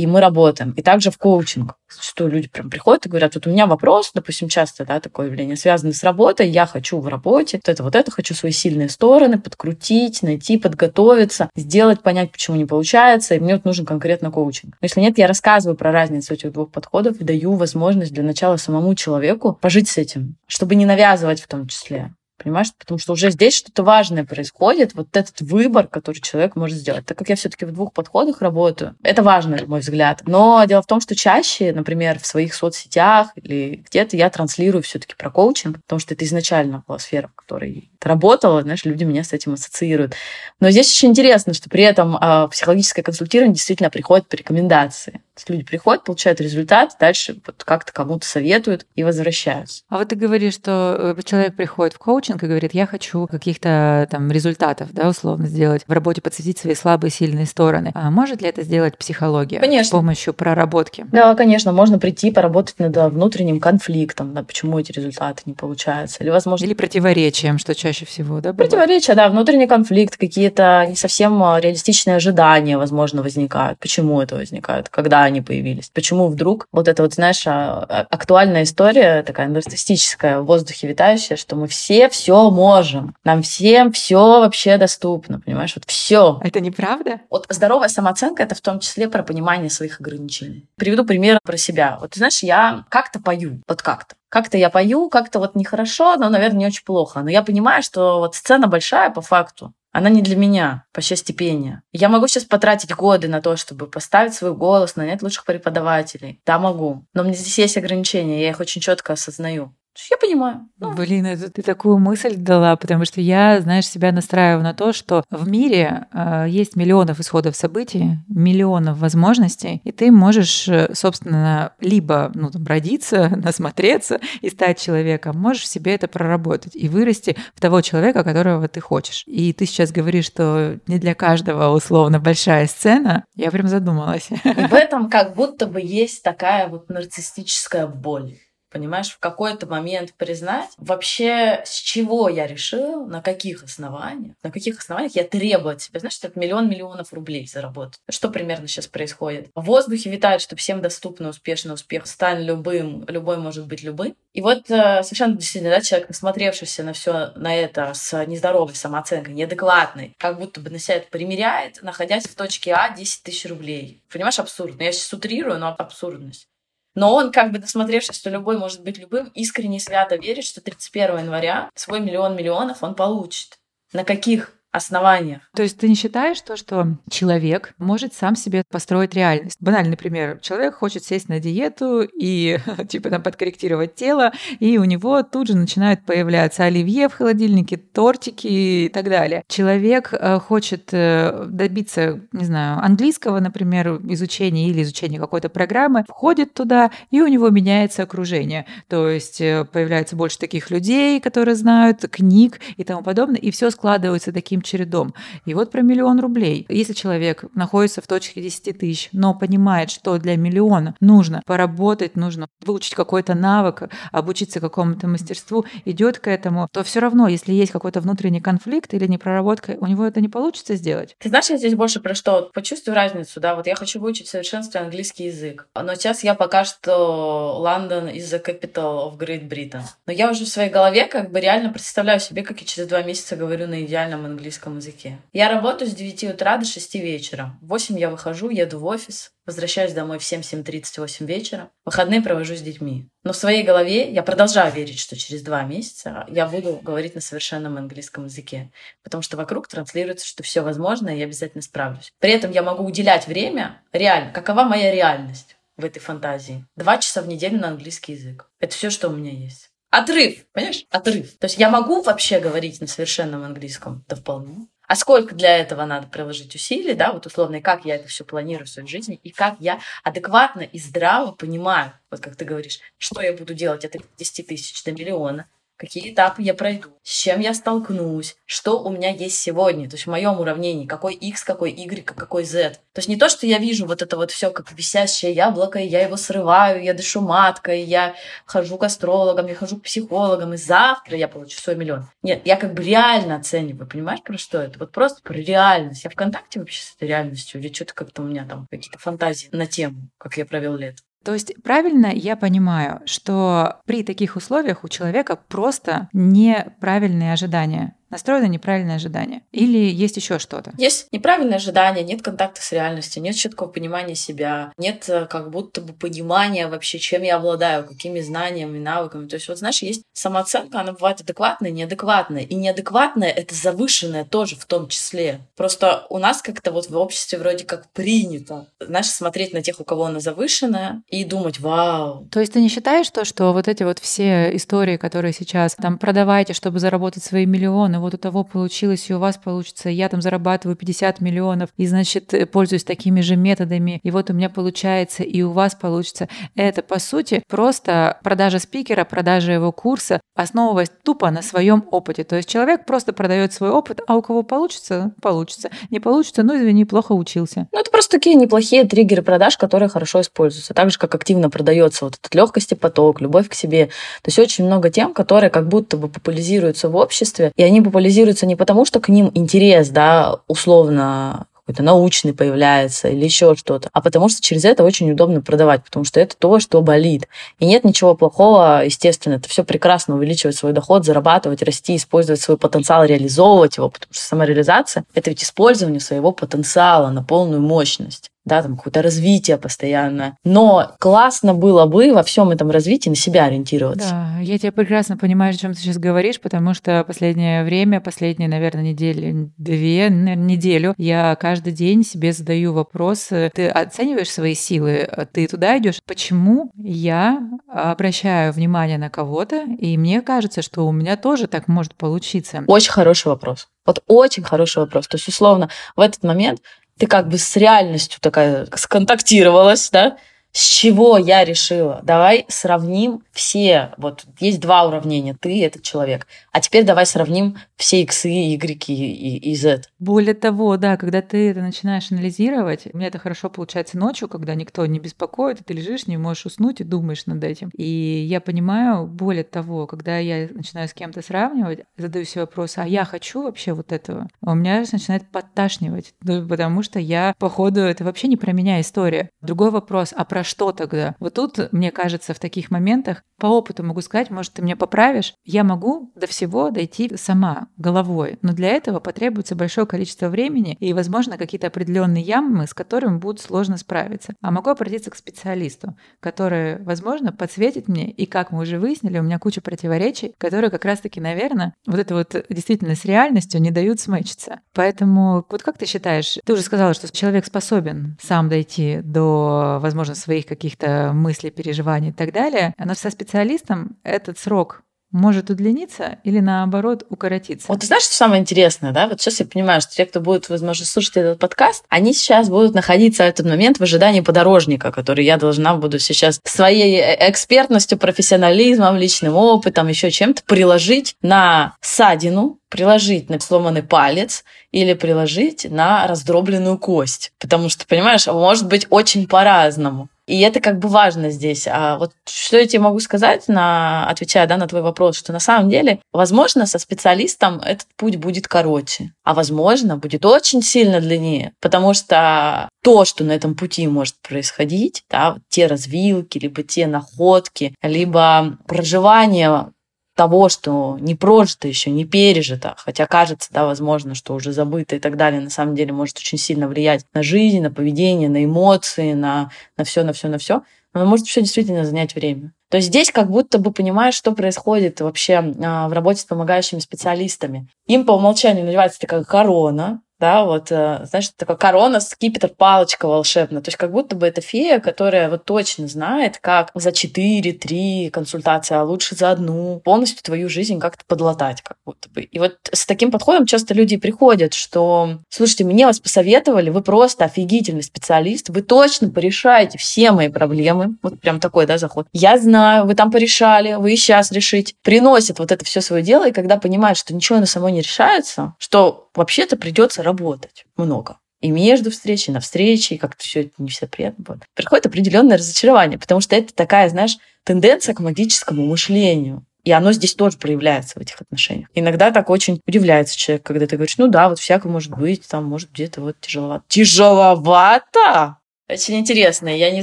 и мы работаем. И также в коучинг. Зачастую люди прям приходят и говорят, вот у меня вопрос, допустим, часто, да, такое явление, связанное с работой, я хочу в работе, вот это, вот это, хочу свои сильные стороны подкрутить, найти, подготовиться, сделать, понять, почему не получается, и мне вот нужен конкретно коучинг. Но если нет, я рассказываю про разницу этих двух подходов и даю возможность для начала самому человеку пожить с этим, чтобы не навязывать в том числе. Понимаешь? Потому что уже здесь что-то важное происходит, вот этот выбор, который человек может сделать. Так как я все-таки в двух подходах работаю, это важно, на мой взгляд. Но дело в том, что чаще, например, в своих соцсетях или где-то я транслирую все-таки про коучинг, потому что это изначально была сфера, в которой работала, знаешь, люди меня с этим ассоциируют. Но здесь очень интересно, что при этом э, психологическое консультирование действительно приходит по рекомендации люди приходят, получают результат, дальше вот как-то кому-то советуют и возвращаются. А вот ты говоришь, что э, человек приходит в коучинг и говорит, я хочу каких-то там результатов, да, условно сделать, в работе подсветить свои слабые, сильные стороны. А может ли это сделать психология? Конечно. С помощью проработки? Да, конечно, можно прийти, поработать над э, внутренним конфликтом, да, почему эти результаты не получаются. Или, возможно... Или противоречием, что чаще всего, да? Бывает? Противоречия, да, внутренний конфликт, какие-то не совсем э, реалистичные ожидания, возможно, возникают. Почему это возникает? Когда они появились. Почему вдруг вот эта вот, знаешь, а, а, актуальная история, такая нарциссическая, в воздухе витающая, что мы все все можем. Нам всем все вообще доступно, понимаешь? Вот все. А это неправда? Вот здоровая самооценка — это в том числе про понимание своих ограничений. Приведу пример про себя. Вот, ты знаешь, я как-то пою, вот как-то. Как-то я пою, как-то вот нехорошо, но, наверное, не очень плохо. Но я понимаю, что вот сцена большая по факту она не для меня по части пения. Я могу сейчас потратить годы на то, чтобы поставить свой голос, нанять лучших преподавателей. Да, могу. Но мне здесь есть ограничения, я их очень четко осознаю. Я понимаю. Ну. Блин, это ты такую мысль дала, потому что я, знаешь, себя настраиваю на то, что в мире э, есть миллионов исходов событий, миллионов возможностей, и ты можешь, э, собственно, либо ну, там, родиться, насмотреться и стать человеком, можешь себе это проработать и вырасти в того человека, которого ты хочешь. И ты сейчас говоришь, что не для каждого условно большая сцена. Я прям задумалась. И в этом как будто бы есть такая вот нарциссическая боль понимаешь, в какой-то момент признать вообще, с чего я решил, на каких основаниях, на каких основаниях я требую от себя, знаешь, этот миллион миллионов рублей заработать. Что примерно сейчас происходит? В воздухе витает, что всем доступно успешный успех, стань любым, любой может быть любым. И вот э, совершенно действительно, да, человек, насмотревшийся на все на это с нездоровой самооценкой, неадекватной, как будто бы на себя это примеряет, находясь в точке А 10 тысяч рублей. Понимаешь, абсурдно. Я сейчас утрирую, но абсурдность. Но он, как бы досмотревшись, что любой может быть любым, искренне свято верит, что 31 января свой миллион миллионов он получит. На каких основаниях. То есть ты не считаешь то, что человек может сам себе построить реальность? Банальный пример. Человек хочет сесть на диету и типа там подкорректировать тело, и у него тут же начинают появляться оливье в холодильнике, тортики и так далее. Человек э, хочет э, добиться, не знаю, английского, например, изучения или изучения какой-то программы, входит туда, и у него меняется окружение. То есть э, появляется больше таких людей, которые знают, книг и тому подобное, и все складывается таким чередом. И вот про миллион рублей. Если человек находится в точке 10 тысяч, но понимает, что для миллиона нужно поработать, нужно выучить какой-то навык, обучиться какому-то мастерству, идет к этому, то все равно, если есть какой-то внутренний конфликт или непроработка, у него это не получится сделать. Ты знаешь, я здесь больше про что? Почувствую разницу, да, вот я хочу выучить в английский язык, но сейчас я пока что Лондон is the capital of Great Britain. Но я уже в своей голове как бы реально представляю себе, как я через два месяца говорю на идеальном английском языке. Я работаю с 9 утра до 6 вечера. В 8 я выхожу, еду в офис, возвращаюсь домой в 7-7.38 вечера. Выходные провожу с детьми. Но в своей голове я продолжаю верить, что через два месяца я буду говорить на совершенном английском языке. Потому что вокруг транслируется, что все возможно, и я обязательно справлюсь. При этом я могу уделять время реально. Какова моя реальность? в этой фантазии. Два часа в неделю на английский язык. Это все, что у меня есть. Отрыв, понимаешь? Отрыв. То есть я могу вообще говорить на совершенном английском? Да вполне. А сколько для этого надо приложить усилий, да, вот условно, как я это все планирую в своей жизни, и как я адекватно и здраво понимаю, вот как ты говоришь, что я буду делать от 10 тысяч до миллиона, какие этапы я пройду, с чем я столкнусь, что у меня есть сегодня, то есть в моем уравнении, какой x, какой y, какой z. То есть не то, что я вижу вот это вот все как висящее яблоко, и я его срываю, я дышу маткой, я хожу к астрологам, я хожу к психологам, и завтра я получу свой миллион. Нет, я как бы реально оцениваю, понимаешь, про что это? Вот просто про реальность. Я в контакте вообще с этой реальностью, или что-то как-то у меня там какие-то фантазии на тему, как я провел лето. То есть правильно я понимаю, что при таких условиях у человека просто неправильные ожидания настроено неправильное ожидание? Или есть еще что-то? Есть неправильное ожидание, нет контакта с реальностью, нет четкого понимания себя, нет э, как будто бы понимания вообще, чем я обладаю, какими знаниями, навыками. То есть вот знаешь, есть самооценка, она бывает адекватная, неадекватная. И неадекватная — это завышенная тоже в том числе. Просто у нас как-то вот в обществе вроде как принято, знаешь, смотреть на тех, у кого она завышенная, и думать, вау. То есть ты не считаешь то, что вот эти вот все истории, которые сейчас там продавайте, чтобы заработать свои миллионы, вот у того получилось, и у вас получится, я там зарабатываю 50 миллионов, и, значит, э, пользуюсь такими же методами, и вот у меня получается, и у вас получится. Это, по сути, просто продажа спикера, продажа его курса, основываясь тупо на своем опыте. То есть человек просто продает свой опыт, а у кого получится, получится. Не получится, ну, извини, плохо учился. Ну, это просто такие неплохие триггеры продаж, которые хорошо используются. Так же, как активно продается вот этот легкости поток, любовь к себе. То есть очень много тем, которые как будто бы популяризируются в обществе, и они популяризируются не потому, что к ним интерес, да, условно какой-то научный появляется или еще что-то, а потому что через это очень удобно продавать, потому что это то, что болит. И нет ничего плохого, естественно, это все прекрасно увеличивать свой доход, зарабатывать, расти, использовать свой потенциал, реализовывать его, потому что самореализация — это ведь использование своего потенциала на полную мощность да, там какое-то развитие постоянно. Но классно было бы во всем этом развитии на себя ориентироваться. Да, я тебя прекрасно понимаю, о чем ты сейчас говоришь, потому что последнее время, последние, наверное, недели, две, наверное, неделю, я каждый день себе задаю вопрос, ты оцениваешь свои силы, ты туда идешь, почему я обращаю внимание на кого-то, и мне кажется, что у меня тоже так может получиться. Очень хороший вопрос. Вот очень хороший вопрос. То есть, условно, в этот момент ты как бы с реальностью такая сконтактировалась, да, с чего я решила? Давай сравним все. Вот есть два уравнения. Ты этот человек. А теперь давай сравним все иксы, y и, и z. Более того, да, когда ты это начинаешь анализировать, у меня это хорошо получается ночью, когда никто не беспокоит, и ты лежишь, не можешь уснуть и думаешь над этим. И я понимаю, более того, когда я начинаю с кем-то сравнивать, задаю себе вопрос, а я хочу вообще вот этого? У меня начинает подташнивать, потому что я, походу, это вообще не про меня история. Другой вопрос, а про про что тогда? Вот тут, мне кажется, в таких моментах по опыту могу сказать, может, ты меня поправишь, я могу до всего дойти сама, головой. Но для этого потребуется большое количество времени и, возможно, какие-то определенные ямы, с которыми будет сложно справиться. А могу обратиться к специалисту, который, возможно, подсветит мне, и как мы уже выяснили, у меня куча противоречий, которые как раз-таки, наверное, вот это вот действительно с реальностью не дают смычиться. Поэтому вот как ты считаешь, ты уже сказала, что человек способен сам дойти до, возможно, своих каких-то мыслей, переживаний и так далее, но со специалистом этот срок может удлиниться или наоборот укоротиться. Вот ты знаешь, что самое интересное, да? Вот сейчас я понимаю, что те, кто будет, возможно, слушать этот подкаст, они сейчас будут находиться в этот момент в ожидании подорожника, который я должна буду сейчас своей э, экспертностью, профессионализмом, личным опытом, еще чем-то приложить на садину, приложить на сломанный палец или приложить на раздробленную кость. Потому что, понимаешь, может быть очень по-разному. И это как бы важно здесь. А вот что я тебе могу сказать, на, отвечая да, на твой вопрос, что на самом деле, возможно, со специалистом этот путь будет короче, а возможно, будет очень сильно длиннее, потому что то, что на этом пути может происходить, да, те развилки, либо те находки, либо проживание того, что не прожито еще, не пережито, хотя кажется, да, возможно, что уже забыто и так далее, на самом деле может очень сильно влиять на жизнь, на поведение, на эмоции, на, на все, на все, на все. Но может все действительно занять время. То есть здесь как будто бы понимаешь, что происходит вообще а, в работе с помогающими специалистами. Им по умолчанию надевается такая корона, да, вот, э, знаешь, такая корона, скипетр, палочка волшебная. То есть как будто бы это фея, которая вот точно знает, как за 4-3 консультации, а лучше за одну, полностью твою жизнь как-то подлатать как будто бы. И вот с таким подходом часто люди приходят, что, слушайте, мне вас посоветовали, вы просто офигительный специалист, вы точно порешаете все мои проблемы. Вот прям такой, да, заход. Я знаю, вы там порешали, вы и сейчас решите. Приносят вот это все свое дело, и когда понимают, что ничего на само не решается, что вообще-то придется работать много. И между встречей, на встрече, и как-то все это не все приятно будет. Приходит определенное разочарование, потому что это такая, знаешь, тенденция к магическому мышлению. И оно здесь тоже проявляется в этих отношениях. Иногда так очень удивляется человек, когда ты говоришь, ну да, вот всякое может быть, там может где-то вот тяжеловато. Тяжеловато? Очень интересно. Я не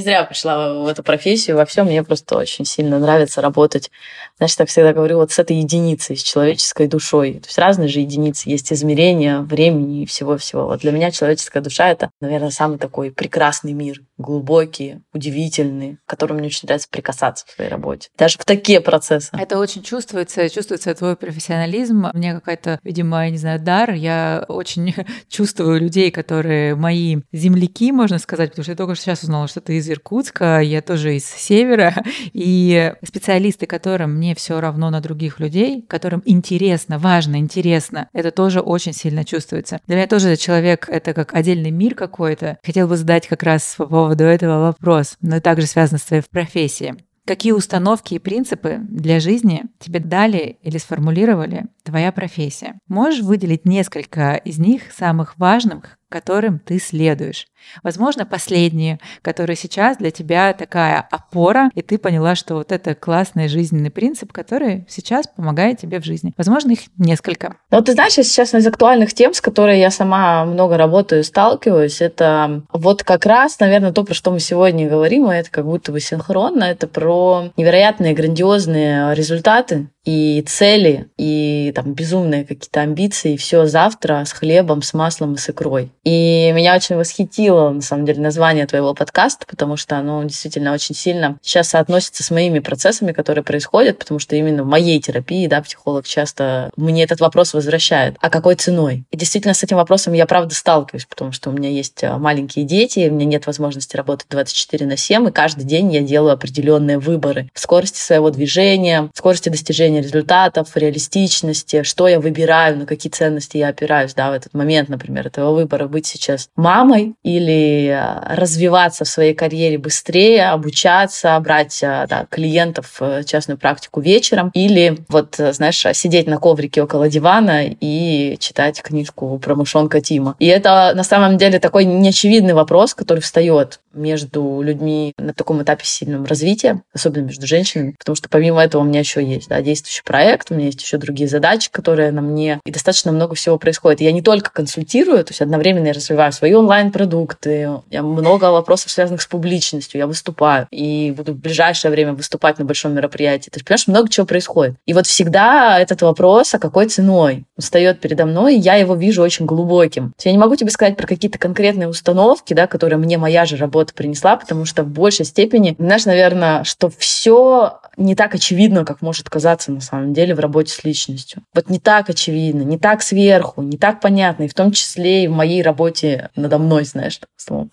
зря пришла в эту профессию. Во всем мне просто очень сильно нравится работать. Знаешь, так всегда говорю, вот с этой единицей, с человеческой душой. То есть разные же единицы. Есть измерения времени и всего-всего. Вот для меня человеческая душа — это, наверное, самый такой прекрасный мир. Глубокий, удивительный, к которому мне очень нравится прикасаться в своей работе. Даже в такие процессы. Это очень чувствуется. Чувствуется твой профессионализм. У меня какая-то, видимо, я не знаю, дар. Я очень чувствую людей, которые мои земляки, можно сказать, потому что только что сейчас узнала, что ты из Иркутска, я тоже из севера, и специалисты, которым мне все равно на других людей, которым интересно, важно, интересно, это тоже очень сильно чувствуется. Для меня тоже человек — это как отдельный мир какой-то. Хотел бы задать как раз по поводу этого вопрос, но также связано с твоей профессией. Какие установки и принципы для жизни тебе дали или сформулировали твоя профессия? Можешь выделить несколько из них самых важных, которым ты следуешь. Возможно, последние, которые сейчас для тебя такая опора, и ты поняла, что вот это классный жизненный принцип, который сейчас помогает тебе в жизни. Возможно, их несколько. Ну, ты знаешь, сейчас из актуальных тем, с которыми я сама много работаю, сталкиваюсь, это вот как раз, наверное, то, про что мы сегодня говорим, и это как будто бы синхронно, это про невероятные, грандиозные результаты, и цели, и там безумные какие-то амбиции, и все завтра с хлебом, с маслом и с икрой. И меня очень восхитило, на самом деле, название твоего подкаста, потому что оно действительно очень сильно сейчас соотносится с моими процессами, которые происходят, потому что именно в моей терапии, да, психолог часто мне этот вопрос возвращает. А какой ценой? И действительно с этим вопросом я, правда, сталкиваюсь, потому что у меня есть а, маленькие дети, у меня нет возможности работать 24 на 7, и каждый день я делаю определенные выборы в скорости своего движения, в скорости достижения результатов, реалистичности, что я выбираю, на какие ценности я опираюсь, да, в этот момент, например, этого выбора быть сейчас мамой или а, развиваться в своей карьере быстрее, обучаться, брать а, да, клиентов в частную практику вечером или вот, знаешь, сидеть на коврике около дивана и читать книжку про мышонка Тима. И это на самом деле такой неочевидный вопрос, который встает между людьми на таком этапе сильного развития, особенно между женщинами, потому что помимо этого у меня еще есть да, действующий проект, у меня есть еще другие задачи, которые на мне, и достаточно много всего происходит. Я не только консультирую, то есть одновременно я развиваю свои онлайн-продукты, я много вопросов, связанных с публичностью, я выступаю, и буду в ближайшее время выступать на большом мероприятии. То есть, понимаешь, много чего происходит. И вот всегда этот вопрос, а какой ценой, встает передо мной, и я его вижу очень глубоким. Я не могу тебе сказать про какие-то конкретные установки, да, которые мне моя же работа принесла, потому что в большей степени, знаешь, наверное, что все не так очевидно, как может казаться на самом деле в работе с личностью. Вот не так очевидно, не так сверху, не так понятно, и в том числе и в моей работе надо мной, знаешь,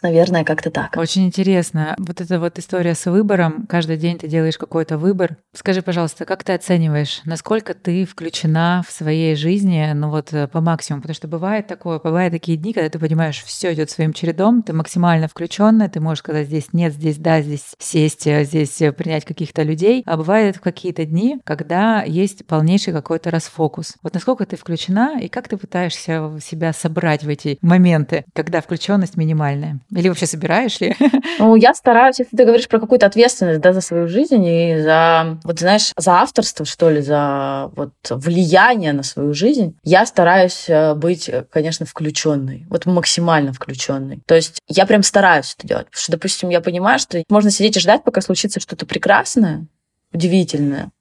наверное, как-то так. Очень интересно. Вот эта вот история с выбором. Каждый день ты делаешь какой-то выбор. Скажи, пожалуйста, как ты оцениваешь, насколько ты включена в своей жизни, ну вот э, по максимуму? Потому что бывает такое, бывают такие дни, когда ты понимаешь, все идет своим чередом, ты максимально включенная, ты можешь сказать здесь нет, здесь да, здесь сесть, э, здесь э, принять каких-то людей. А бывают какие-то дни, когда есть полнейший какой-то расфокус. Вот насколько ты включена и как ты пытаешься себя собрать в эти моменты, когда включенность минимальная? Или вообще собираешь ли? Ну, я стараюсь, если ты говоришь про какую-то ответственность да, за свою жизнь и за, вот знаешь, за авторство, что ли, за вот влияние на свою жизнь, я стараюсь э, быть, конечно, включенной, вот максимально включенной. То есть я прям стараюсь это делать, потому что, допустим, я понимаю, что можно сидеть и ждать, пока случится что-то прекрасное, удивительное,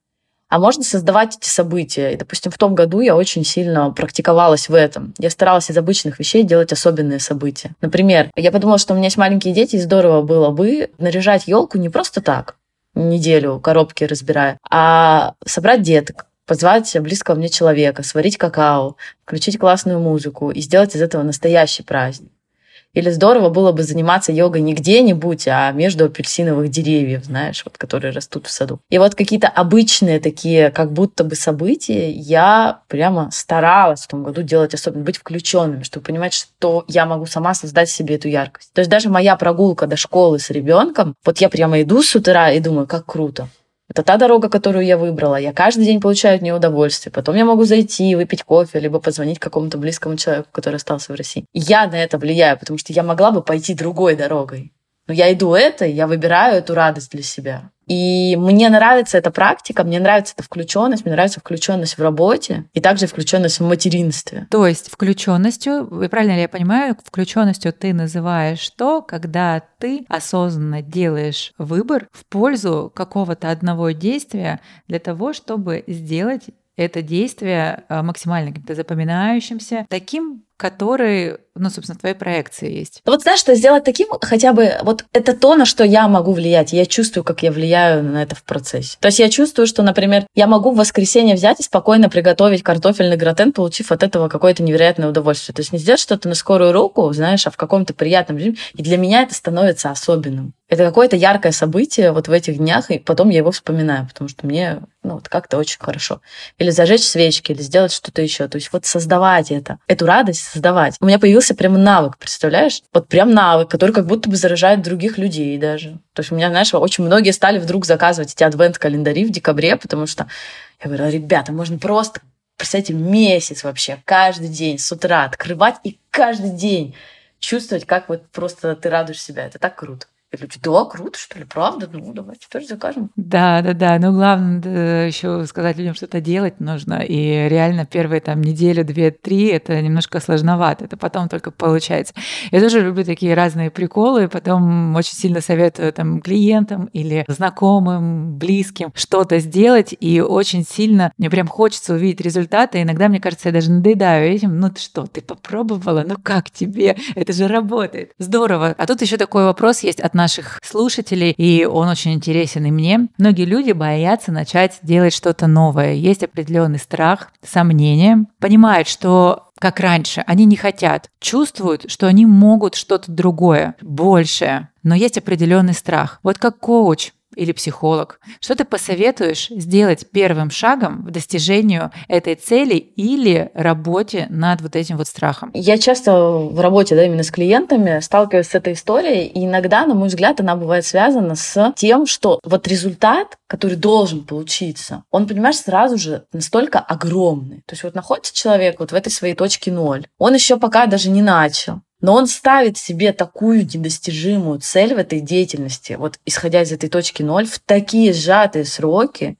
а можно создавать эти события. И, допустим, в том году я очень сильно практиковалась в этом. Я старалась из обычных вещей делать особенные события. Например, я подумала, что у меня есть маленькие дети, и здорово было бы наряжать елку не просто так, неделю коробки разбирая, а собрать деток, позвать близкого мне человека, сварить какао, включить классную музыку и сделать из этого настоящий праздник. Или здорово было бы заниматься йогой не где-нибудь, а между апельсиновых деревьев, знаешь, вот, которые растут в саду. И вот какие-то обычные такие, как будто бы события, я прямо старалась в том году делать особенно, быть включенными, чтобы понимать, что я могу сама создать себе эту яркость. То есть даже моя прогулка до школы с ребенком, вот я прямо иду с утра и думаю, как круто. Это та дорога, которую я выбрала. Я каждый день получаю от нее удовольствие. Потом я могу зайти, выпить кофе, либо позвонить какому-то близкому человеку, который остался в России. я на это влияю, потому что я могла бы пойти другой дорогой. Но я иду этой, я выбираю эту радость для себя. И мне нравится эта практика, мне нравится эта включенность, мне нравится включенность в работе и также включенность в материнстве. То есть включенностью, правильно ли я понимаю, включенностью ты называешь то, когда ты осознанно делаешь выбор в пользу какого-то одного действия для того, чтобы сделать это действие а, максимально каким-то запоминающимся, таким, который, ну, собственно, в твоей проекции есть. Вот знаешь, что сделать таким хотя бы, вот это то, на что я могу влиять. Я чувствую, как я влияю на это в процессе. То есть я чувствую, что, например, я могу в воскресенье взять и спокойно приготовить картофельный гратен, получив от этого какое-то невероятное удовольствие. То есть не сделать что-то на скорую руку, знаешь, а в каком-то приятном режиме. И для меня это становится особенным. Это какое-то яркое событие вот в этих днях, и потом я его вспоминаю, потому что мне ну, вот как-то очень хорошо. Или зажечь свечки, или сделать что-то еще. То есть вот создавать это, эту радость создавать. У меня появился прям навык, представляешь? Вот прям навык, который как будто бы заражает других людей даже. То есть у меня, знаешь, очень многие стали вдруг заказывать эти адвент-календари в декабре, потому что я говорила, ребята, можно просто, представьте, месяц вообще, каждый день с утра открывать и каждый день чувствовать, как вот просто ты радуешь себя. Это так круто. И люди, да, круто, что ли, правда? Ну, давайте тоже закажем. Да, да, да. Ну, главное еще сказать людям, что-то делать нужно. И реально первые там неделю, две, три это немножко сложновато. Это потом только получается. Я тоже люблю такие разные приколы. Потом очень сильно советую там клиентам или знакомым, близким что-то сделать. И очень сильно мне прям хочется увидеть результаты. Иногда, мне кажется, я даже надоедаю этим. Ну, ты что, ты попробовала? Ну, как тебе? Это же работает. Здорово. А тут еще такой вопрос есть от нас наших слушателей, и он очень интересен и мне. Многие люди боятся начать делать что-то новое. Есть определенный страх, сомнения, понимают, что как раньше, они не хотят, чувствуют, что они могут что-то другое, большее, но есть определенный страх. Вот как коуч, или психолог. Что ты посоветуешь сделать первым шагом в достижению этой цели или работе над вот этим вот страхом? Я часто в работе, да, именно с клиентами сталкиваюсь с этой историей, и иногда, на мой взгляд, она бывает связана с тем, что вот результат, который должен получиться, он, понимаешь, сразу же настолько огромный. То есть вот находится человек вот в этой своей точке ноль, он еще пока даже не начал, Но он ставит себе такую недостижимую цель в этой деятельности, вот исходя из этой точки ноль, в такие сжатые сроки,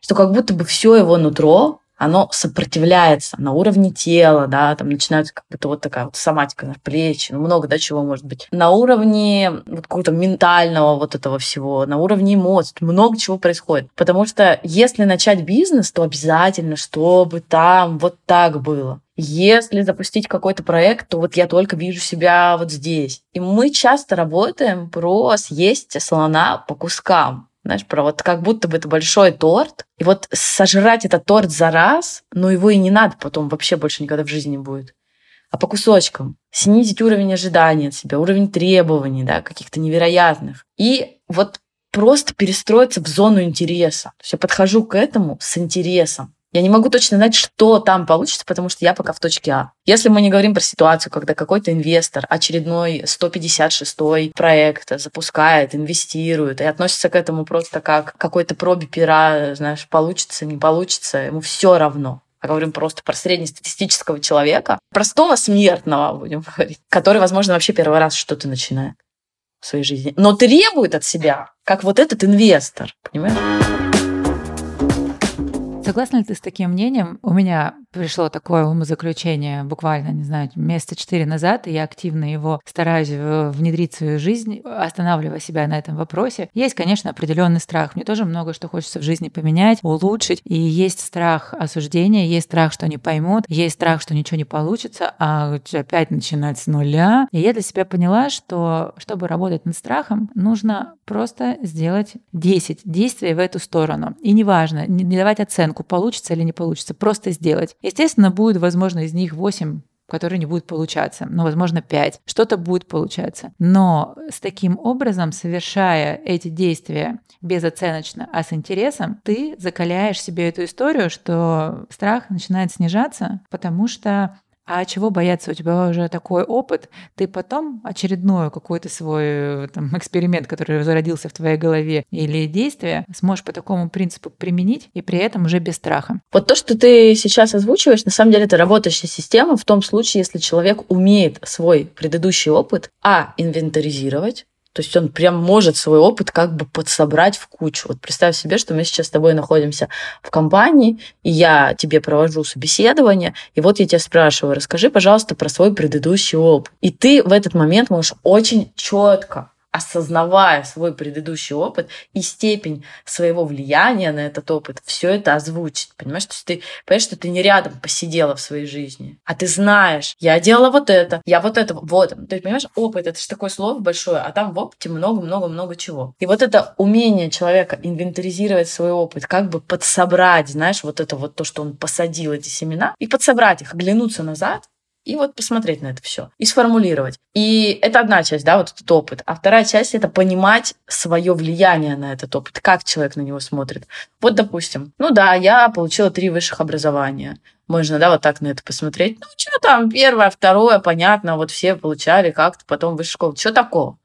что как будто бы все его нутро оно сопротивляется на уровне тела, да, там начинается как будто вот такая вот соматика на плечи, ну, много, да, чего может быть. На уровне вот какого-то ментального вот этого всего, на уровне эмоций, много чего происходит. Потому что если начать бизнес, то обязательно, чтобы там вот так было. Если запустить какой-то проект, то вот я только вижу себя вот здесь. И мы часто работаем про съесть слона по кускам. Знаешь, про вот как будто бы это большой торт. И вот сожрать этот торт за раз, но его и не надо потом вообще больше никогда в жизни не будет. А по кусочкам. Снизить уровень ожиданий от себя, уровень требований, да, каких-то невероятных. И вот просто перестроиться в зону интереса. То есть я подхожу к этому с интересом. Я не могу точно знать, что там получится, потому что я пока в точке А. Если мы не говорим про ситуацию, когда какой-то инвестор очередной 156-й проект запускает, инвестирует и относится к этому просто как какой-то пробе пера, знаешь, получится, не получится, ему все равно а говорим просто про среднестатистического человека, простого смертного, будем говорить, который, возможно, вообще первый раз что-то начинает в своей жизни, но требует от себя, как вот этот инвестор, понимаешь? Согласна ли ты с таким мнением? У меня пришло такое умозаключение буквально, не знаю, месяца четыре назад, и я активно его стараюсь внедрить в свою жизнь, останавливая себя на этом вопросе. Есть, конечно, определенный страх. Мне тоже много что хочется в жизни поменять, улучшить. И есть страх осуждения, есть страх, что не поймут, есть страх, что ничего не получится, а опять начинать с нуля. И я для себя поняла, что чтобы работать над страхом, нужно просто сделать 10 действий в эту сторону. И неважно, не давать оценку, получится или не получится, просто сделать. Естественно, будет, возможно, из них 8 которые не будут получаться, ну, возможно, 5. Что-то будет получаться. Но с таким образом, совершая эти действия безоценочно, а с интересом, ты закаляешь себе эту историю, что страх начинает снижаться, потому что а чего бояться? У тебя уже такой опыт. Ты потом очередной какой-то свой там, эксперимент, который зародился в твоей голове или действие, сможешь по такому принципу применить и при этом уже без страха. Вот то, что ты сейчас озвучиваешь, на самом деле это работающая система в том случае, если человек умеет свой предыдущий опыт, а, инвентаризировать, то есть он прям может свой опыт как бы подсобрать в кучу. Вот представь себе, что мы сейчас с тобой находимся в компании, и я тебе провожу собеседование, и вот я тебя спрашиваю, расскажи, пожалуйста, про свой предыдущий опыт. И ты в этот момент можешь очень четко осознавая свой предыдущий опыт и степень своего влияния на этот опыт, все это озвучить. Понимаешь, то есть ты понимаешь, что ты не рядом посидела в своей жизни, а ты знаешь, я делала вот это, я вот это, вот. То есть, понимаешь, опыт это же такое слово большое, а там в опыте много-много-много чего. И вот это умение человека инвентаризировать свой опыт, как бы подсобрать, знаешь, вот это вот то, что он посадил эти семена, и подсобрать их, оглянуться назад и вот посмотреть на это все и сформулировать. И это одна часть, да, вот этот опыт. А вторая часть это понимать свое влияние на этот опыт, как человек на него смотрит. Вот, допустим, ну да, я получила три высших образования. Можно, да, вот так на это посмотреть. Ну, что там, первое, второе, понятно, вот все получали как-то потом высшую школу. Что такого?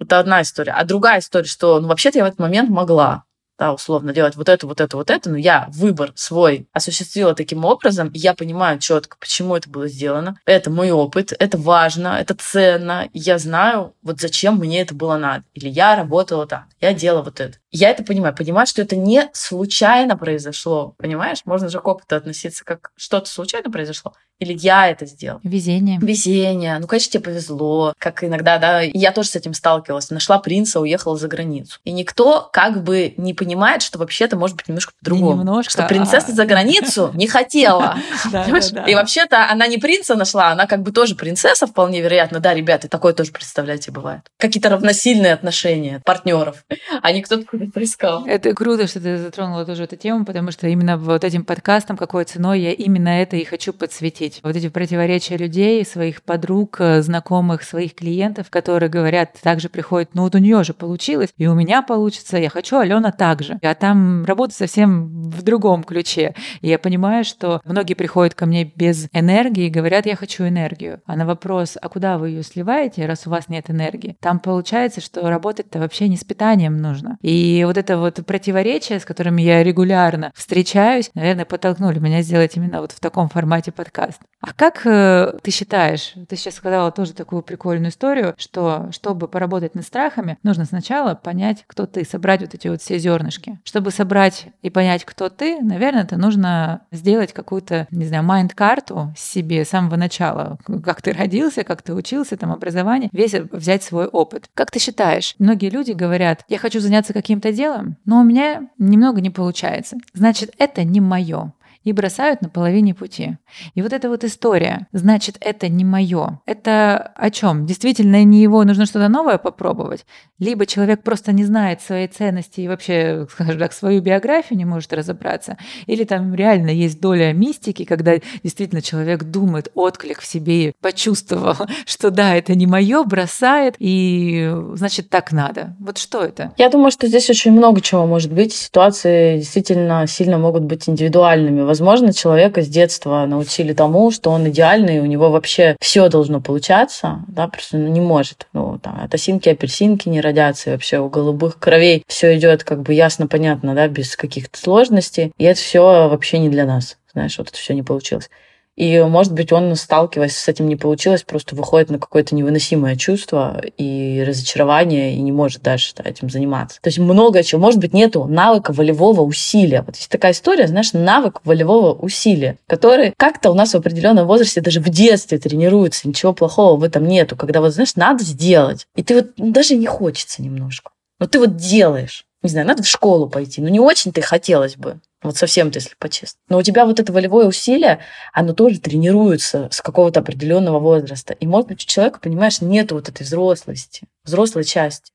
Это одна история. А другая история, что, ну, вообще-то я в этот момент могла да, условно делать вот это, вот это, вот это, но я выбор свой осуществила таким образом, и я понимаю четко, почему это было сделано. Это мой опыт, это важно, это ценно, я знаю, вот зачем мне это было надо. Или я работала так, я делала вот это. Я это понимаю, понимаю, что это не случайно произошло, понимаешь? Можно же к опыту относиться как что-то случайно произошло, или я это сделал. Везение. Везение. Ну, конечно, тебе повезло. Как иногда, да, я тоже с этим сталкивалась. Нашла принца, уехала за границу. И никто как бы не понимает, что вообще-то может быть немножко по-другому. Немножко, что принцесса а... за границу не хотела. И вообще-то она не принца нашла, она как бы тоже принцесса, вполне вероятно. Да, ребята, такое тоже, представляете, бывает. Какие-то равносильные отношения партнеров, а не кто-то искал. Это круто, что ты затронула тоже эту тему, потому что именно вот этим подкастом, какой ценой я именно это и хочу подсветить вот эти противоречия людей, своих подруг, э, знакомых, своих клиентов, которые говорят, также приходят, ну вот у нее же получилось, и у меня получится, я хочу Алена также. А там работа совсем в другом ключе. И я понимаю, что многие приходят ко мне без энергии и говорят, я хочу энергию. А на вопрос, а куда вы ее сливаете, раз у вас нет энергии, там получается, что работать-то вообще не с питанием нужно. И И вот это вот противоречие, с которыми я регулярно встречаюсь, наверное, подтолкнули меня сделать именно вот в таком формате подкаст. А как э, ты считаешь, ты сейчас сказала тоже такую прикольную историю, что чтобы поработать над страхами, нужно сначала понять, кто ты, собрать вот эти вот все зернышки. Чтобы собрать и понять, кто ты, наверное, это нужно сделать какую-то, не знаю, майнд-карту себе с самого начала, как ты родился, как ты учился, там образование, весь взять свой опыт. Как ты считаешь, многие люди говорят, я хочу заняться каким-то делом, но у меня немного не получается. Значит, это не мое и бросают на половине пути. И вот эта вот история, значит, это не мое. Это о чем? Действительно, не его, нужно что-то новое попробовать. Либо человек просто не знает своей ценности и вообще, скажем так, свою биографию не может разобраться. Или там реально есть доля мистики, когда действительно человек думает, отклик в себе почувствовал, что да, это не мое, бросает, и значит, так надо. Вот что это? Я думаю, что здесь очень много чего может быть. Ситуации действительно сильно могут быть индивидуальными Возможно, человека с детства научили тому, что он идеальный, у него вообще все должно получаться, да, просто ну, не может. Ну, там, от осинки апельсинки не родятся, и вообще у голубых кровей все идет как бы ясно, понятно, да, без каких-то сложностей. И это все вообще не для нас. Знаешь, вот это все не получилось. И, может быть, он, сталкиваясь с этим, не получилось, просто выходит на какое-то невыносимое чувство и разочарование, и не может дальше этим заниматься. То есть много чего. Может быть, нету навыка волевого усилия. Вот есть такая история, знаешь, навык волевого усилия, который как-то у нас в определенном возрасте, даже в детстве тренируется. Ничего плохого в этом нету. Когда вот, знаешь, надо сделать. И ты вот ну, даже не хочется немножко. Но ты вот делаешь. Не знаю, надо в школу пойти. Ну, не очень-то хотелось бы. Вот совсем-то, если по-честному. Но у тебя вот это волевое усилие, оно тоже тренируется с какого-то определенного возраста. И, может быть, у человека, понимаешь, нет вот этой взрослости, взрослой части.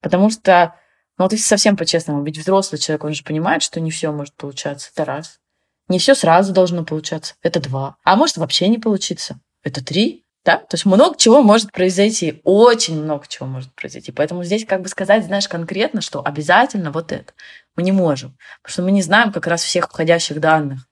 Потому что, ну вот если совсем по-честному, ведь взрослый человек, он же понимает, что не все может получаться. Это раз. Не все сразу должно получаться. Это два. А может вообще не получиться. Это три. Да? То есть много чего может произойти, очень много чего может произойти. Поэтому здесь как бы сказать, знаешь, конкретно, что обязательно вот это. Мы не можем, потому что мы не знаем как раз всех входящих данных.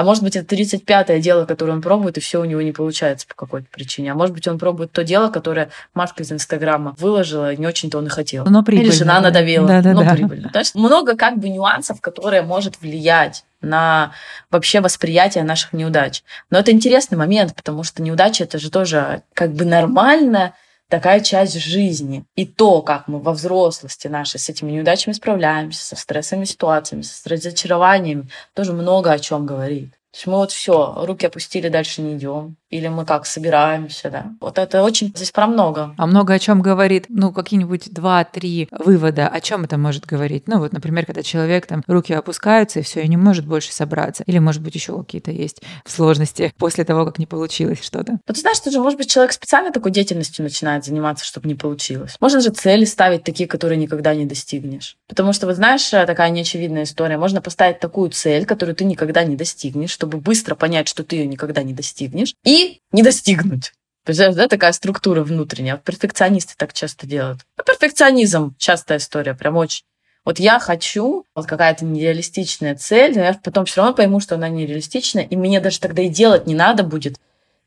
А может быть, это 35-е дело, которое он пробует, и все у него не получается по какой-то причине. А может быть, он пробует то дело, которое Машка из Инстаграма выложила, и не очень-то он и хотел. Но прибыльно. Или жена надавила, да, да, но да. прибыльно. То есть много как бы нюансов, которые может влиять на вообще восприятие наших неудач. Но это интересный момент, потому что неудача это же тоже как бы нормально, такая часть жизни. И то, как мы во взрослости наши с этими неудачами справляемся, со стрессовыми ситуациями, с разочарованиями, тоже много о чем говорит. То есть мы вот все, руки опустили, дальше не идем. Или мы как собираемся, да. Вот это очень здесь про много. А много о чем говорит, ну, какие-нибудь два-три вывода, о чем это может говорить. Ну, вот, например, когда человек там руки опускаются и все, и не может больше собраться. Или, может быть, еще какие-то есть сложности после того, как не получилось что-то. Вот ты знаешь, что же, может быть, человек специально такой деятельностью начинает заниматься, чтобы не получилось. Можно же цели ставить такие, которые никогда не достигнешь. Потому что, вот знаешь, такая неочевидная история. Можно поставить такую цель, которую ты никогда не достигнешь, чтобы быстро понять, что ты ее никогда не достигнешь, и не достигнуть. Представляешь, да, такая структура внутренняя. Перфекционисты так часто делают. А перфекционизм частая история, прям очень. Вот я хочу, вот какая-то нереалистичная цель, но я потом все равно пойму, что она нереалистичная, и мне даже тогда и делать не надо будет.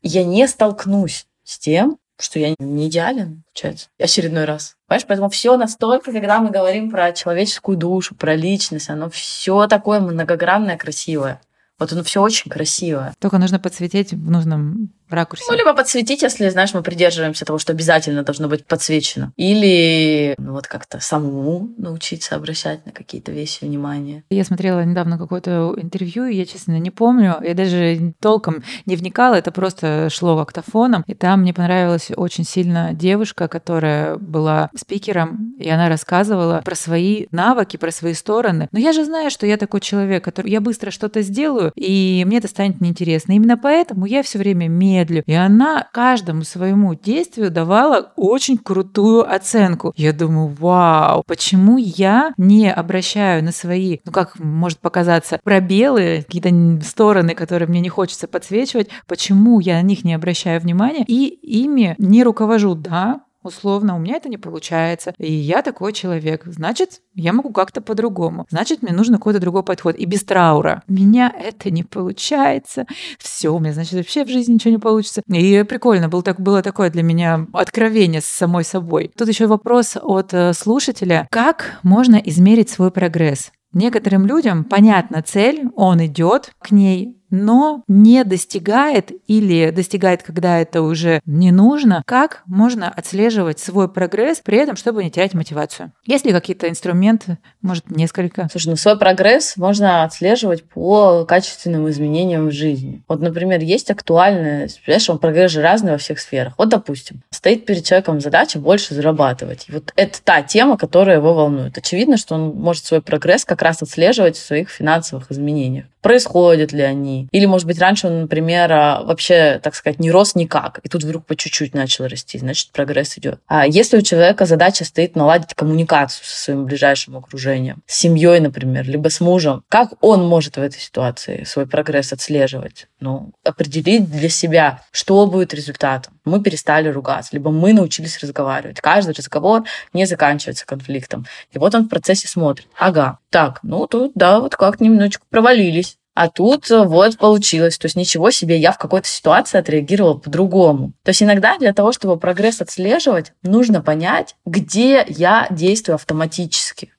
И я не столкнусь с тем, что я не идеален, получается, очередной раз. Понимаешь, поэтому все настолько, когда мы говорим про человеческую душу, про личность, оно все такое многогранное, красивое. Вот оно все очень красивое. Только нужно подсветить в нужном ракурсе. Ну, либо подсветить, если, знаешь, мы придерживаемся того, что обязательно должно быть подсвечено. Или ну, вот как-то самому научиться обращать на какие-то вещи внимание. Я смотрела недавно какое-то интервью, и я, честно, не помню. Я даже толком не вникала, это просто шло актофоном. И там мне понравилась очень сильно девушка, которая была спикером, и она рассказывала про свои навыки, про свои стороны. Но я же знаю, что я такой человек, который я быстро что-то сделаю, и мне это станет неинтересно. Именно поэтому я все время медлю. И она каждому своему действию давала очень крутую оценку. Я думаю, вау, почему я не обращаю на свои, ну как может показаться, пробелы, какие-то стороны, которые мне не хочется подсвечивать, почему я на них не обращаю внимания и ими не руковожу, да, условно, у меня это не получается, и я такой человек, значит, я могу как-то по-другому. Значит, мне нужен какой-то другой подход. И без траура. Меня это не получается. Все, у меня, значит, вообще в жизни ничего не получится. И прикольно, был так, было такое для меня откровение с самой собой. Тут еще вопрос от э, слушателя. Как можно измерить свой прогресс? Некоторым людям понятна цель, он идет к ней, но не достигает или достигает, когда это уже не нужно, как можно отслеживать свой прогресс, при этом, чтобы не терять мотивацию? Есть ли какие-то инструменты, может, несколько? Слушай, ну свой прогресс можно отслеживать по качественным изменениям в жизни. Вот, например, есть актуальная, понимаешь, он прогресс же разный во всех сферах. Вот, допустим, стоит перед человеком задача больше зарабатывать. И вот это та тема, которая его волнует. Очевидно, что он может свой прогресс как раз отслеживать в своих финансовых изменениях происходят ли они. Или, может быть, раньше он, например, а, вообще, так сказать, не рос никак, и тут вдруг по чуть-чуть начал расти, значит, прогресс идет. А если у человека задача стоит наладить коммуникацию со своим ближайшим окружением, с семьей, например, либо с мужем, как он может в этой ситуации свой прогресс отслеживать? Ну, определить для себя, что будет результатом. Мы перестали ругаться, либо мы научились разговаривать. Каждый разговор не заканчивается конфликтом. И вот он в процессе смотрит. Ага, так, ну тут, да, вот как немножечко провалились. А тут э, вот получилось. То есть ничего себе, я в какой-то ситуации отреагировала по-другому. То есть иногда для того, чтобы прогресс отслеживать, нужно понять, где я действую автоматически.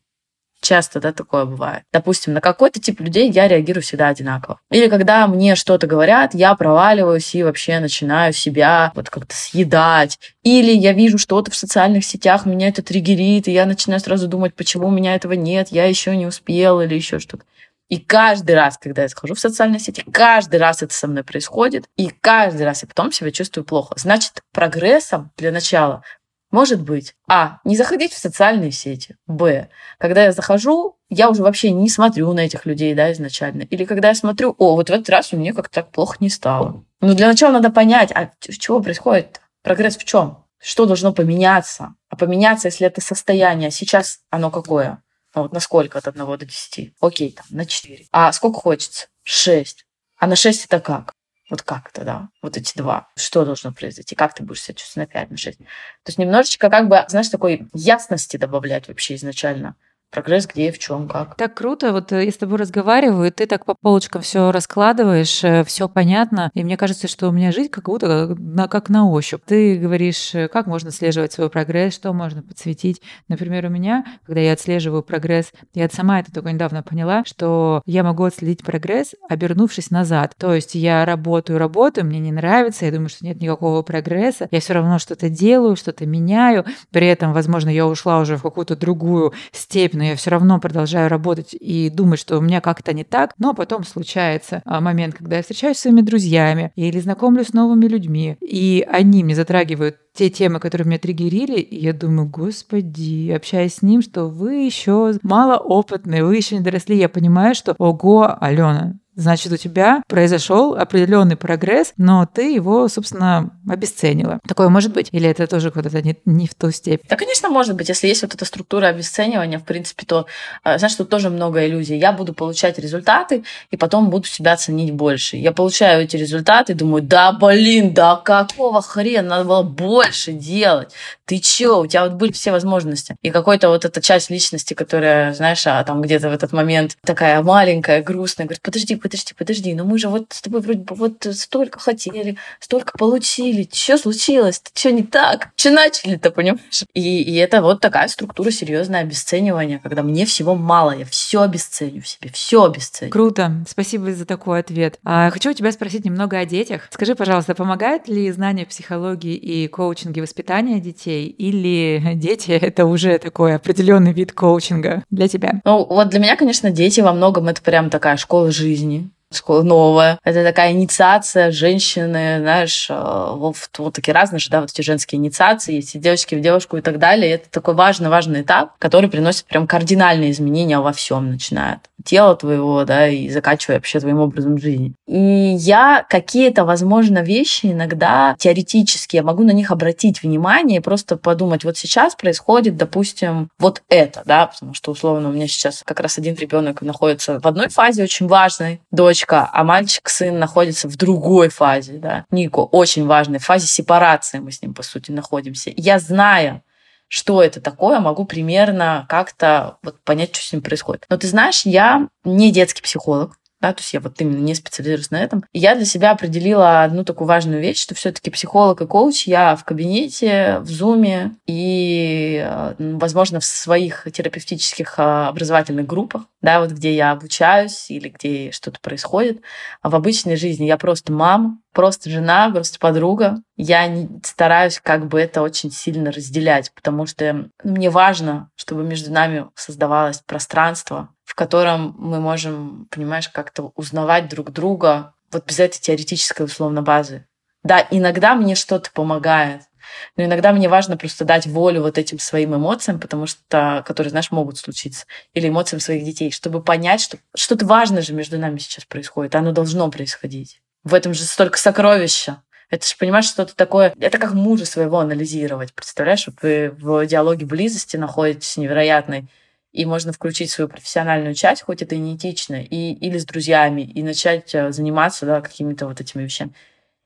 Часто, да, такое бывает. Допустим, на какой-то тип людей я реагирую всегда одинаково. Или когда мне что-то говорят, я проваливаюсь и вообще начинаю себя вот как-то съедать. Или я вижу что-то в социальных сетях, меня это триггерит, и я начинаю сразу думать, почему у меня этого нет, я еще не успел или еще что-то. И каждый раз, когда я захожу в социальные сети, каждый раз это со мной происходит, и каждый раз я потом себя чувствую плохо. Значит, прогрессом для начала может быть А. Не заходить в социальные сети. Б. Когда я захожу, я уже вообще не смотрю на этих людей, да, изначально. Или когда я смотрю, о, вот в этот раз у меня как-то так плохо не стало. Но для начала надо понять, а чего происходит? Прогресс в чем? Что должно поменяться? А поменяться, если это состояние, сейчас оно какое? Ну, вот на сколько от 1 до 10? Окей, там, на 4. А сколько хочется? 6. А на 6 это как? Вот как это, да? Вот эти два. Что должно произойти? Как ты будешь себя чувствовать на 5, на 6? То есть немножечко как бы, знаешь, такой ясности добавлять вообще изначально прогресс где, в чем, как. Так круто, вот э, я с тобой разговариваю, ты так по полочкам все раскладываешь, э, все понятно, и мне кажется, что у меня жизнь как будто как на, как на ощупь. Ты говоришь, э, как можно отслеживать свой прогресс, что можно подсветить. Например, у меня, когда я отслеживаю прогресс, я сама это только недавно поняла, что я могу отследить прогресс, обернувшись назад. То есть я работаю, работаю, мне не нравится, я думаю, что нет никакого прогресса, я все равно что-то делаю, что-то меняю, при этом, возможно, я ушла уже в какую-то другую степь, но я все равно продолжаю работать и думать, что у меня как-то не так. Но потом случается а, момент, когда я встречаюсь с своими друзьями или знакомлюсь с новыми людьми, и они мне затрагивают те темы, которые меня триггерили, и я думаю, господи, общаясь с ним, что вы еще малоопытные, вы еще не доросли, я понимаю, что, ого, Алена, Значит, у тебя произошел определенный прогресс, но ты его, собственно, обесценила. Такое может быть? Или это тоже куда-то не, не в ту степень? Да, конечно, может быть. Если есть вот эта структура обесценивания, в принципе, то, а, знаешь, тут тоже много иллюзий. Я буду получать результаты, и потом буду себя ценить больше. Я получаю эти результаты, думаю, да, блин, да какого хрена, надо было больше делать. Ты чё? У тебя вот были все возможности. И какой-то вот эта часть личности, которая, знаешь, а там где-то в этот момент такая маленькая, грустная, говорит, подожди, подожди, подожди, но мы же вот с тобой вроде бы вот столько хотели, столько получили, что случилось, что не так, что начали-то, понимаешь? И, и это вот такая структура серьезное обесценивание, когда мне всего мало, я все обесценю в себе, все обесценю. Круто, спасибо за такой ответ. А, хочу у тебя спросить немного о детях. Скажи, пожалуйста, помогает ли знание психологии и коучинге воспитания детей, или дети — это уже такой определенный вид коучинга для тебя? Ну, вот для меня, конечно, дети во многом это прям такая школа жизни, новая. Это такая инициация женщины, знаешь, э, вот, вот такие разные же, да, вот эти женские инициации, есть и девочки в девушку и так далее. И это такой важный-важный этап, который приносит прям кардинальные изменения во всем, начиная от тела твоего, да, и заканчивая вообще твоим образом жизни. И я какие-то, возможно, вещи иногда теоретически, я могу на них обратить внимание и просто подумать, вот сейчас происходит, допустим, вот это, да, потому что, условно, у меня сейчас как раз один ребенок находится в одной фазе очень важной, дочка, а мальчик, сын находится в другой фазе, да. Нико очень важной фазе сепарации мы с ним, по сути, находимся. Я знаю, что это такое, могу примерно как-то вот понять, что с ним происходит. Но ты знаешь, я не детский психолог, да, то есть я вот именно не специализируюсь на этом. И я для себя определила одну такую важную вещь, что все-таки психолог и коуч я в кабинете, в зуме и, э, возможно, в своих терапевтических э, образовательных группах, да, вот где я обучаюсь или где что-то происходит. А в обычной жизни я просто мама, просто жена, просто подруга. Я стараюсь как бы это очень сильно разделять, потому что мне важно, чтобы между нами создавалось пространство, в котором мы можем, понимаешь, как-то узнавать друг друга вот без этой теоретической условно базы. Да, иногда мне что-то помогает, но иногда мне важно просто дать волю вот этим своим эмоциям, потому что, которые, знаешь, могут случиться, или эмоциям своих детей, чтобы понять, что что-то важное же между нами сейчас происходит, оно должно происходить. В этом же столько сокровища. Это же, понимаешь, что-то такое... Это как мужа своего анализировать. Представляешь, вот вы в диалоге близости находитесь невероятной, и можно включить свою профессиональную часть, хоть это и не этично, и, или с друзьями, и начать э, заниматься да, какими-то вот этими вещами.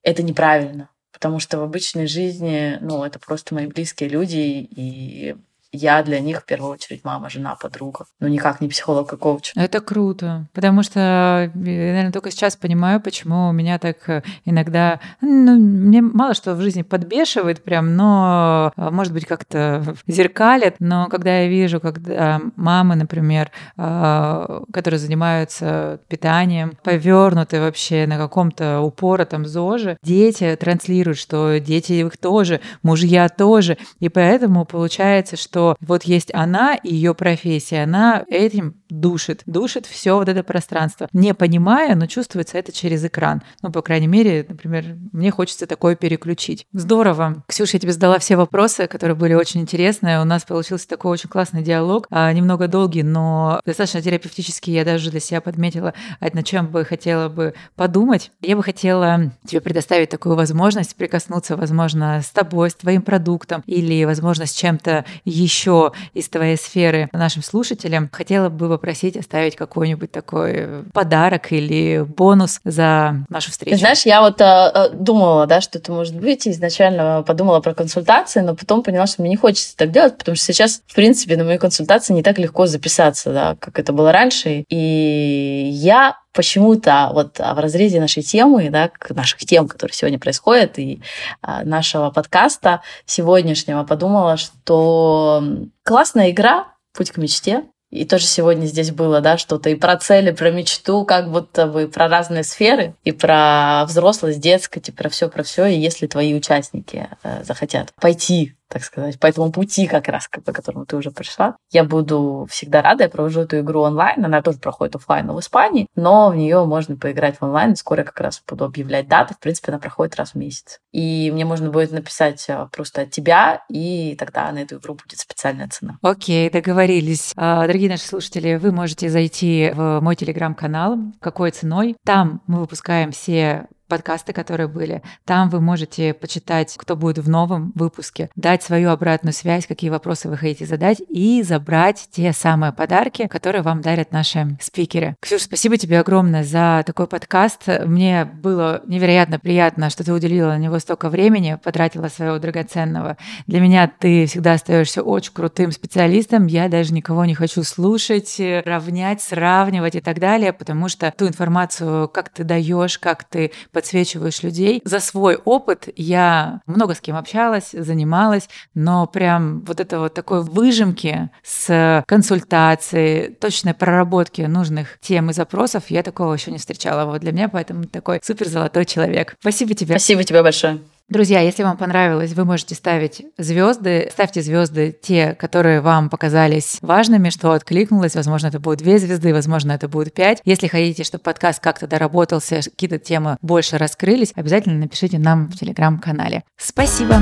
Это неправильно, потому что в обычной жизни, ну, это просто мои близкие люди, и я для них в первую очередь мама, жена, подруга, но никак не психолог и коуч. Это круто, потому что я, наверное, только сейчас понимаю, почему у меня так э, иногда, ну, мне мало что в жизни подбешивает прям, но, э, может быть, как-то зеркалит, но когда я вижу, когда мамы, например, э, которые занимаются питанием, повернуты вообще на каком-то упоротом ЗОЖе, дети транслируют, что дети их тоже, мужья тоже, и поэтому получается, что что вот есть она и ее профессия, она этим душит, душит все вот это пространство. Не понимая, но чувствуется это через экран. Ну, по крайней мере, например, мне хочется такое переключить. Здорово. Ксюша, я тебе задала все вопросы, которые были очень интересные. У нас получился такой очень классный диалог, а, немного долгий, но достаточно терапевтический. Я даже для себя подметила, над чем бы хотела бы подумать. Я бы хотела тебе предоставить такую возможность прикоснуться, возможно, с тобой, с твоим продуктом или, возможно, с чем-то еще из твоей сферы нашим слушателям, хотела бы попросить оставить какой-нибудь такой подарок или бонус за нашу встречу. знаешь, я вот э, думала, да, что это может быть, изначально подумала про консультации, но потом поняла, что мне не хочется так делать, потому что сейчас, в принципе, на мои консультации не так легко записаться, да, как это было раньше. И я почему-то вот в разрезе нашей темы, да, наших тем, которые сегодня происходят, и а, нашего подкаста сегодняшнего подумала, что классная игра «Путь к мечте», и тоже сегодня здесь было, да, что-то и про цели, про мечту, как будто бы про разные сферы, и про взрослость, детскость, и про все, про все. И если твои участники э, захотят пойти так сказать, по этому пути как раз, по которому ты уже пришла. Я буду всегда рада, я провожу эту игру онлайн, она тоже проходит офлайн в Испании, но в нее можно поиграть в онлайн, скоро как раз буду объявлять даты, в принципе, она проходит раз в месяц. И мне можно будет написать а, просто от тебя, и тогда на эту игру будет специальная цена. Окей, договорились. А, дорогие наши слушатели, вы можете зайти в мой телеграм-канал «Какой ценой?». Там мы выпускаем все подкасты, которые были. Там вы можете почитать, кто будет в новом выпуске, дать свою обратную связь, какие вопросы вы хотите задать и забрать те самые подарки, которые вам дарят наши спикеры. Ксюша, спасибо тебе огромное за такой подкаст. Мне было невероятно приятно, что ты уделила на него столько времени, потратила своего драгоценного. Для меня ты всегда остаешься очень крутым специалистом. Я даже никого не хочу слушать, равнять, сравнивать и так далее, потому что ту информацию, как ты даешь, как ты подсвечиваешь людей. За свой опыт я много с кем общалась, занималась, но прям вот это вот такой выжимки с консультацией, точной проработки нужных тем и запросов я такого еще не встречала. Вот для меня поэтому такой супер золотой человек. Спасибо тебе. Спасибо тебе большое. Друзья, если вам понравилось, вы можете ставить звезды. Ставьте звезды те, которые вам показались важными, что откликнулось. Возможно, это будет две звезды, возможно, это будет пять. Если хотите, чтобы подкаст как-то доработался, какие-то темы больше раскрылись, обязательно напишите нам в телеграм-канале. Спасибо.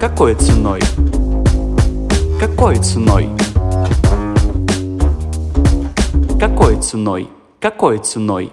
Какой ценой? Какой ценой? Какой ценой? Какой ценой?